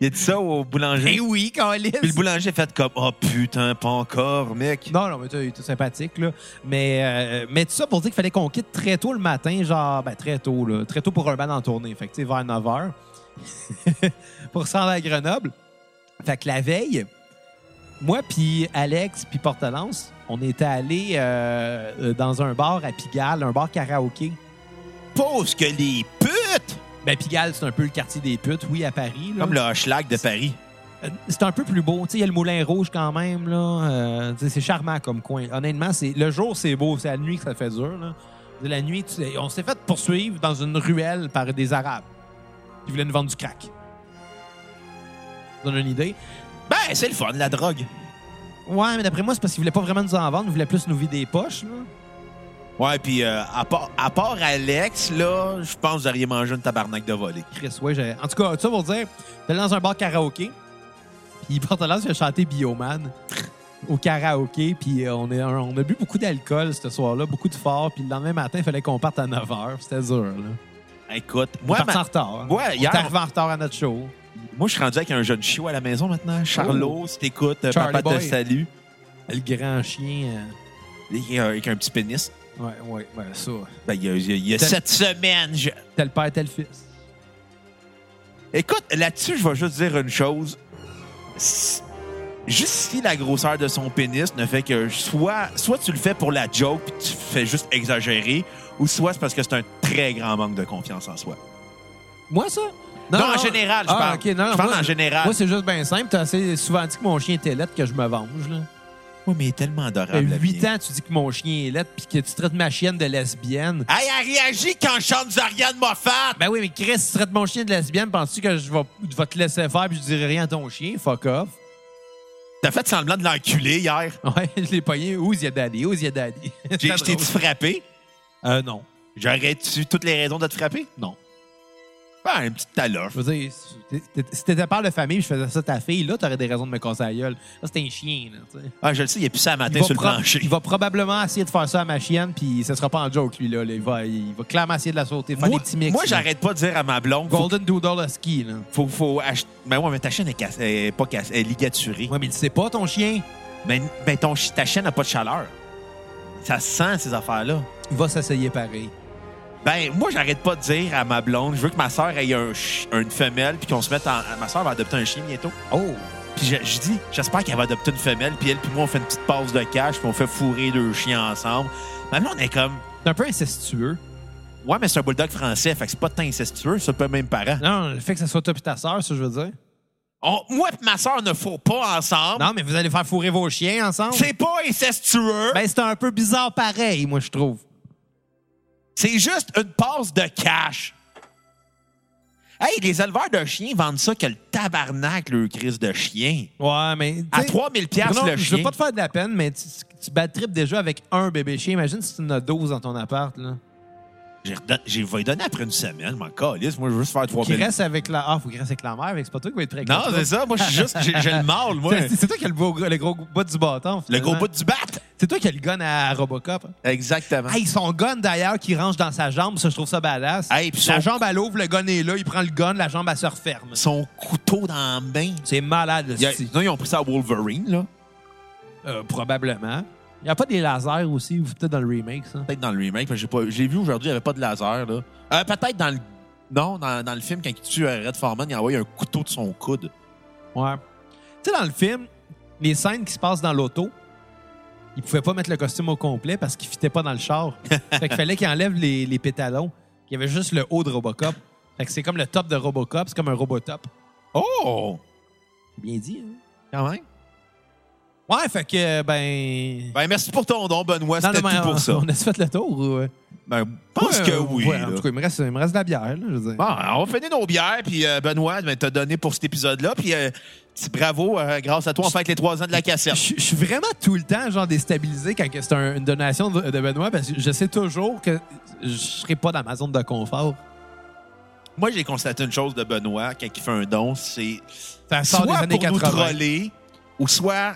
Il a dit ça au boulanger. Eh oui, Calis! Puis le boulanger a fait comme, oh putain, pas encore, mec. Non, non, mais tu tout sympathique, là. Mais, euh, mais tout ça pour dire qu'il fallait qu'on quitte très tôt le matin, genre, ben, très tôt, là. Très tôt pour un bal en tournée. Fait que, tu sais, vers 9 h. pour se rendre à Grenoble. Fait que la veille, moi, puis Alex, puis Portelance, on était allés euh, euh, dans un bar à Pigalle, un bar karaoké. Pose que les putes! Ben, Pigalle, c'est un peu le quartier des putes, oui, à Paris. là. Comme le Hochelag de Paris. Euh, C'est un peu plus beau. Tu sais, Il y a le Moulin Rouge quand même. là. Euh, c'est charmant comme coin. Honnêtement, c'est le jour, c'est beau. C'est la nuit que ça fait dur. Là. De La nuit, tu- on s'est fait poursuivre dans une ruelle par des Arabes qui voulaient nous vendre du crack. Ça donne une idée. Ben, c'est le fun, la drogue. Ouais, mais d'après moi, c'est parce qu'il voulait pas vraiment nous en vendre. Il voulait plus nous vider des poches. Là. Ouais, puis euh, à, part, à part Alex, là, je pense que vous auriez mangé une tabarnak de volée. Chris, ouais. j'ai- En tout cas, ça pour dire, t'es dans un bar karaoké. Puis Portalas fait chanter Bioman au karaoké. Puis euh, on, est, on a bu beaucoup d'alcool ce soir-là, beaucoup de fort. Puis le lendemain matin, il fallait qu'on parte à 9 h. C'était dur, là. Écoute, moi, ma- en retard. hein. Ouais, on hier- est arrivé en retard à notre show. moi, je suis rendu avec un jeune chiot à la maison maintenant. Charlot, si t'écoutes, euh, Charlie papa te boy. salue. Le grand chien. euh, euh, Avec un petit pénis. Ouais, ouais, ouais, ça. Ben, il y a, il y Tel- sept semaines. je- Tel père, tel fils. Écoute, là-dessus, je vais juste dire une chose. Si- Juste si la grosseur de son pénis ne fait que soit, soit tu le fais pour la joke puis tu fais juste exagérer, ou soit c'est parce que c'est un très grand manque de confiance en soi. Moi, ça? Non, en général, je Ah, parle. ok, non, Je parle moi- en général. Moi, c'est juste bien simple. T'as assez souvent dit que mon chien était laid que je me venge, là. Oui, mais il est tellement adorable. la 8 mienne. ans, tu dis que mon chien est laid puis que tu traites ma chienne de lesbienne. Hey, elle réagit quand je chante Zariane Moffat! Ben oui, mais Chris, tu traites mon chien de lesbienne, penses-tu que je vais, te laisser faire puis je dirai rien à ton chien? Fuck off. T'as fait semblant de l'enculer hier. Ouais, je l'ai pogné. Who's your daddy? Who's your daddy? J'ai- C'était Je t'ai-tu frappé? Euh, non. J'aurais-tu toutes les raisons de te frapper? Non. Ben, une petite taloche. Je veux dire, si t'étais- père de famille je faisais ça à ta fille, là, t'aurais des raisons de me casser la gueule. Là, c'était un chien, là. Ah, je le sais, il est plus ça à matin sur le pro- plancher. il va probablement essayer de faire ça à ma chienne, puis ce sera pas en joke, lui, là. là. Il, va, il va clairement essayer de la sauter, faire Moi, des petits mix. moi, là. j'arrête pas de dire à ma blonde, faut, Golden Doodle Husky, là. faut, faut acheter... Ben ouais, mais ta chaîne est, pas est ligaturée. Ouais, mais il sait pas, ton chien? Mais, mais ton, chi- ta chaîne n'a pas de chaleur. Ça se sent, ces affaires-là. Il va s'essayer pareil. Ben, moi, j'arrête pas de dire à ma blonde, je veux que ma soeur ait un une femelle, puis qu'on se mette en... Ma soeur va adopter un chien bientôt. Oh! Puis je, je dis, j'espère qu'elle va adopter une femelle, puis elle, puis moi, on fait une petite passe de cash, puis on fait fourrer deux chiens ensemble. Ma blonde est comme, C'est un peu incestueux. ouais, mais c'est un bulldog français, fait que c'est pas tant incestueux, c'est pas même parent. Non, le fait que ça soit toi et ta sœur, ça, je veux dire. On- moi et ma soeur ne faut pas ensemble. Non, mais vous allez faire fourrer vos chiens ensemble? C'est pas incestueux. Ben, c'est un peu bizarre pareil, moi, je trouve. C'est juste une passe de cash. Hey, les éleveurs de chiens vendent ça que le tabarnak, le crise de chien. Ouais, mais. À sais, 3000 piastres Bruno, le Je chien. veux pas te faire de la peine, mais tu, tu trip déjà avec un bébé chien. Imagine si tu en as 12 dans ton appart, là. J'ai vais lui donner après une semaine, je m'en calisse. Moi, je veux juste faire Qui 3000. reste avec la. Ah, faut qu'il reste avec la mère, avec c'est pas toi qui va être très Non, c'est ça. Moi, je suis juste. J'ai j'ai le mal, moi. C'est toi qui as le, beau- le gros bout du bâton. Le gros bout du bat. C'est toi qui as le gun à Robocop. hein. Exactement. Hey, son gun d'ailleurs qui range dans sa jambe, ça je trouve ça badass. Hey, puis la son- jambe elle ouvre, le gun est là, il prend le gun, la jambe elle se referme. Son couteau dans la main. C'est malade, le Il a-. Non, ils ont pris ça à Wolverine, là. Euh, probablement. Il n'y a pas des lasers aussi, ou peut-être dans le remake, ça? Peut-être dans le remake, mais j'ai pas. J'ai vu aujourd'hui, il n'y avait pas de laser, là. Euh, Peut-être dans le. Non, dans, dans le film, quand il tue euh, Red Foreman, il envoie un couteau de son coude. Ouais. Tu sais, dans le film, les scènes qui se passent dans l'auto, il pouvait pas mettre le costume au complet parce qu'il fitait pas dans le char. fait qu'il fallait qu'il enlève les, les pétalons. Il y avait juste le haut de Robocop. Fait que c'est comme le top de Robocop, c'est comme un Robotop. Oh! Bien dit, hein? Quand même. Ouais, fait que, ben... Ben, merci pour ton don, Benoît. C'était tout pour on, ça. on a fait le tour? ou, euh? Ben, je pense Ouais, que oui. ouais, en tout cas, il me reste, il me reste de la bière, là, je veux dire. Bon, on va finir nos bières, puis euh, Benoît ben, t'a donné pour cet épisode-là, puis euh, bravo, euh, grâce à toi, on fête les trois ans de la cassette. Je suis vraiment tout le temps genre déstabilisé quand c'est un- une donation de, de Benoît parce que je sais toujours que je serai pas dans ma zone de confort. Moi, j'ai constaté une chose de Benoît quand il fait un don, c'est Ça sort soit des années pour nous 80. troller, ou soit...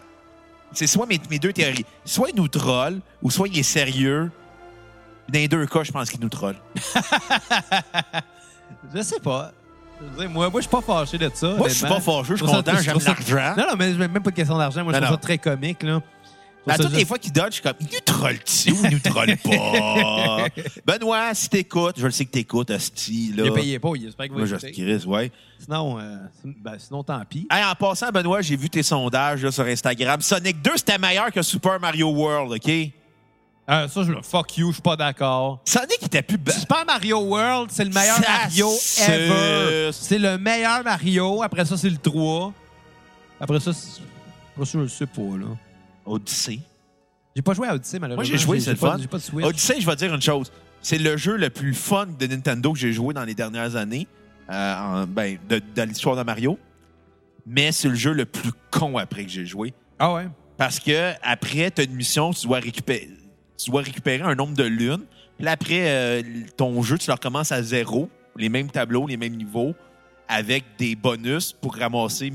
C'est soit mes, mes deux théories. Soit il nous troll, ou soit il est sérieux. Dans les deux cas, je pense qu'il nous troll. Je sais pas. Dire, moi, moi, je suis pas fâché de ça. Moi, je suis pas fâcheux, je suis content, j'aime l'argent. Non, non, mais même pas de question d'argent. Moi, je trouve non. ça très comique, là. À ça toutes les fois qu'il dodge, je suis comme, il nous troll-tu ou il nous troll pas? Benoît, si t'écoutes, je le sais que t'écoutes, Asti, là. Il a payé pas, il espère qu'il va Moi, je. Chris, ouais. Sinon, euh, ben, sinon, tant pis. Hey, en passant, Benoît, j'ai vu tes sondages là, sur Instagram. Sonic 2, c'était meilleur que Super Mario World, OK? Euh, ça, je fuck you, je suis pas d'accord. Sonic était plus... ba- Super Mario World, c'est le meilleur Ça Mario ever. C'est le meilleur Mario. Après ça, c'est le 3. Après ça, après ça, je le sais pas, là. Odyssey. J'ai pas joué à Odyssey, malheureusement. Moi, j'ai joué, c'est le pas- fun. J'ai pas de Switch. Odyssey, je vais te dire une chose. C'est le jeu le plus fun de Nintendo que j'ai joué dans les dernières années. euh, en- ben, de, l'histoire de Mario. mais c'est le jeu le plus con après que j'ai joué. Ah ouais? Parce que après, tu as une mission, tu dois récupérer, tu dois récupérer un nombre de lunes. Puis après euh, ton jeu, tu le recommences à zéro, les mêmes tableaux, les mêmes niveaux, avec des bonus pour ramasser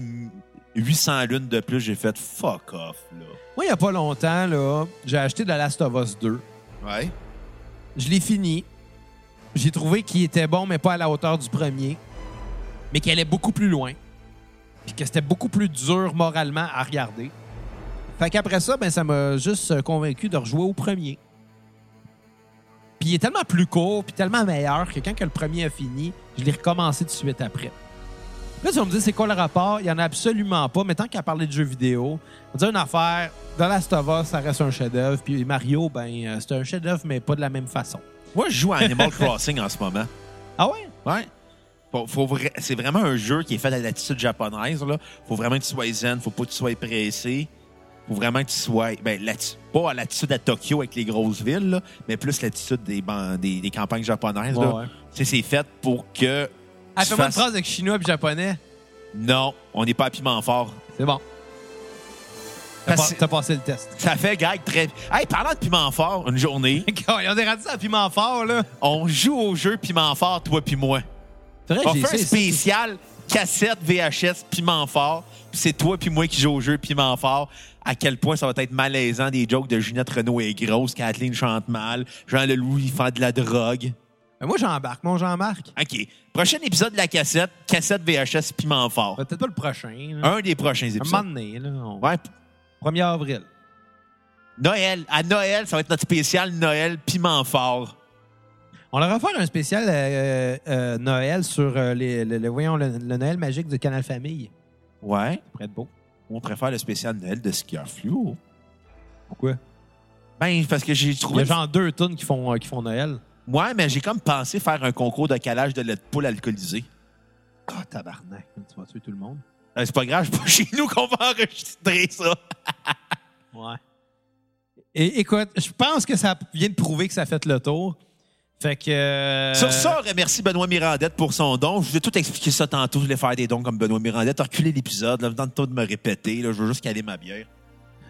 800 lunes de plus. J'ai fait fuck off, là. Moi, il n'y a pas longtemps, là, j'ai acheté The Last of Us 2. Ouais. Je l'ai fini. J'ai trouvé qu'il était bon, mais pas à la hauteur du premier. Mais qu'il allait beaucoup plus loin. Puis que c'était beaucoup plus dur moralement à regarder. Fait qu'après ça, ben, ça m'a juste euh, convaincu de rejouer au premier. Puis il est tellement plus court, puis tellement meilleur que quand que le premier a fini, je l'ai recommencé tout de suite après. Là, tu vas me dire, c'est quoi le rapport? Il n'y en a absolument pas. Mais tant qu'à parler de jeux vidéo, on va dire une affaire. Dans Last of Us, ça reste un chef-d'œuvre. Puis Mario, ben, euh, c'est un chef-d'œuvre, mais pas de la même façon. Moi, je joue à Animal Crossing en ce moment. Ah ouais? Ouais. Vra- c'est vraiment un jeu qui est fait à l'attitude japonaise. Là. Faut vraiment que tu sois zen, faut pas que tu sois pressé. Faut vraiment que tu sois. Ben, pas à l'attitude à Tokyo avec les grosses villes, là, mais plus l'attitude des, ban- des, des campagnes japonaises. Ouais, ouais. C'est fait pour que. Ah, fais-moi une fasses- phrase avec chinois et japonais. Non, on n'est pas à piment fort. C'est bon. T'as Parce- pas- t'as passé le test. Ça fait gag très. Hey, parlant de piment fort, une journée, Ils ont des radis à piment fort, là. on joue au jeu piment fort, toi puis moi. C'est vrai, On fait un spécial cassette VHS piment fort. Puis c'est toi puis moi qui joue au jeu piment fort. À quel point ça va être malaisant des jokes de Ginette Renault est grosse, Kathleen chante mal, Jean Leloup il fait de la drogue. Ben, moi, j'embarque. Mon Jean-Marc. OK. Prochain épisode de la cassette, cassette VHS piment fort. Peut-être pas le prochain. là. Un des prochains Un épisodes. moment donné, là. on- Ouais. 1er avril. Noël. À Noël, ça va être notre spécial Noël piment fort. On leur faire un spécial euh, euh, Noël sur euh, les, le, le- voyons, le, le Noël magique de Canal Famille. Ouais. Ça pourrait être beau. On préfère le spécial Noël de Skier Fluo. Pourquoi? Ben, parce que j'ai Il y trouvé. a genre deux tonnes qui font, euh, qui font Noël. Ouais, mais j'ai comme pensé faire un concours de calage de lait de poule alcoolisé. Ah, tabarnak. Tu vas tuer tout le monde. Euh, c'est pas grave, c'est pas chez nous qu'on va enregistrer ça. Ouais. Et écoute, je pense que ça vient de prouver que ça a fait le tour. Fait que. euh, Sur ça, on remercie Benoît Mirandette pour son don. Je vous ai tout expliqué ça tantôt. Je voulais faire des dons comme Benoît Mirandette. Reculer l'épisode, là, dans le temps de me répéter. Là, je veux juste caler ma bière.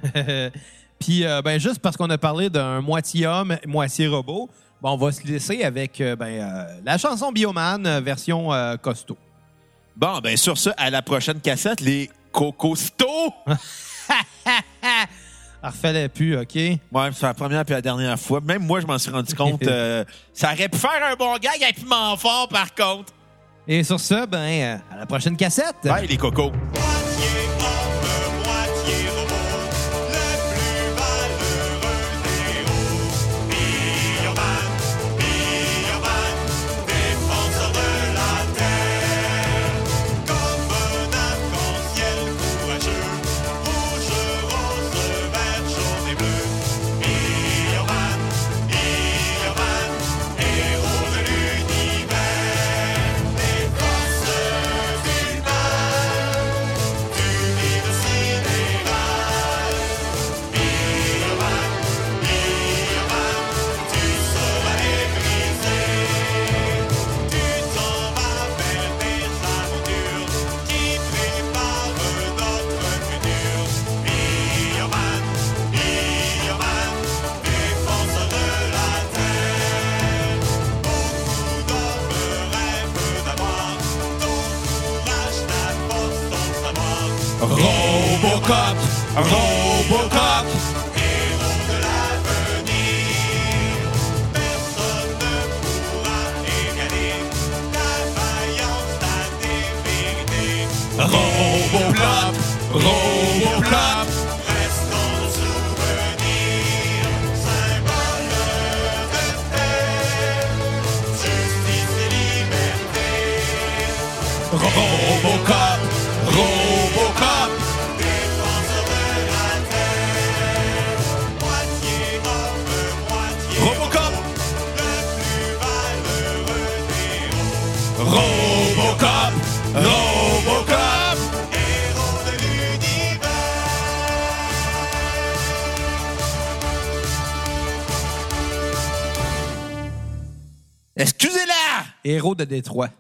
Puis, euh, ben, juste parce qu'on a parlé d'un moitié homme, moitié robot, ben, on va se laisser avec euh, ben, euh, la chanson Bioman, euh, version euh, costaud. Bon, ben sur ça, à la prochaine cassette, les Cocostos. Refais-le plus, OK? Ouais, c'est la première puis la dernière fois. Même moi, je m'en suis rendu compte. euh, ça aurait pu faire un bon gag avec piment fort, par contre. Et sur ça, ben, euh, à la prochaine cassette. Bye, les cocos. Robocop, Robocop. Héros de l'avenir, personne ne pourra égaler ta vaillance, ta vérité. Robocop, Robocop. Reste dans nos souvenirs, symbole de paix, justice et liberté. Robocop. Héros de Détroit.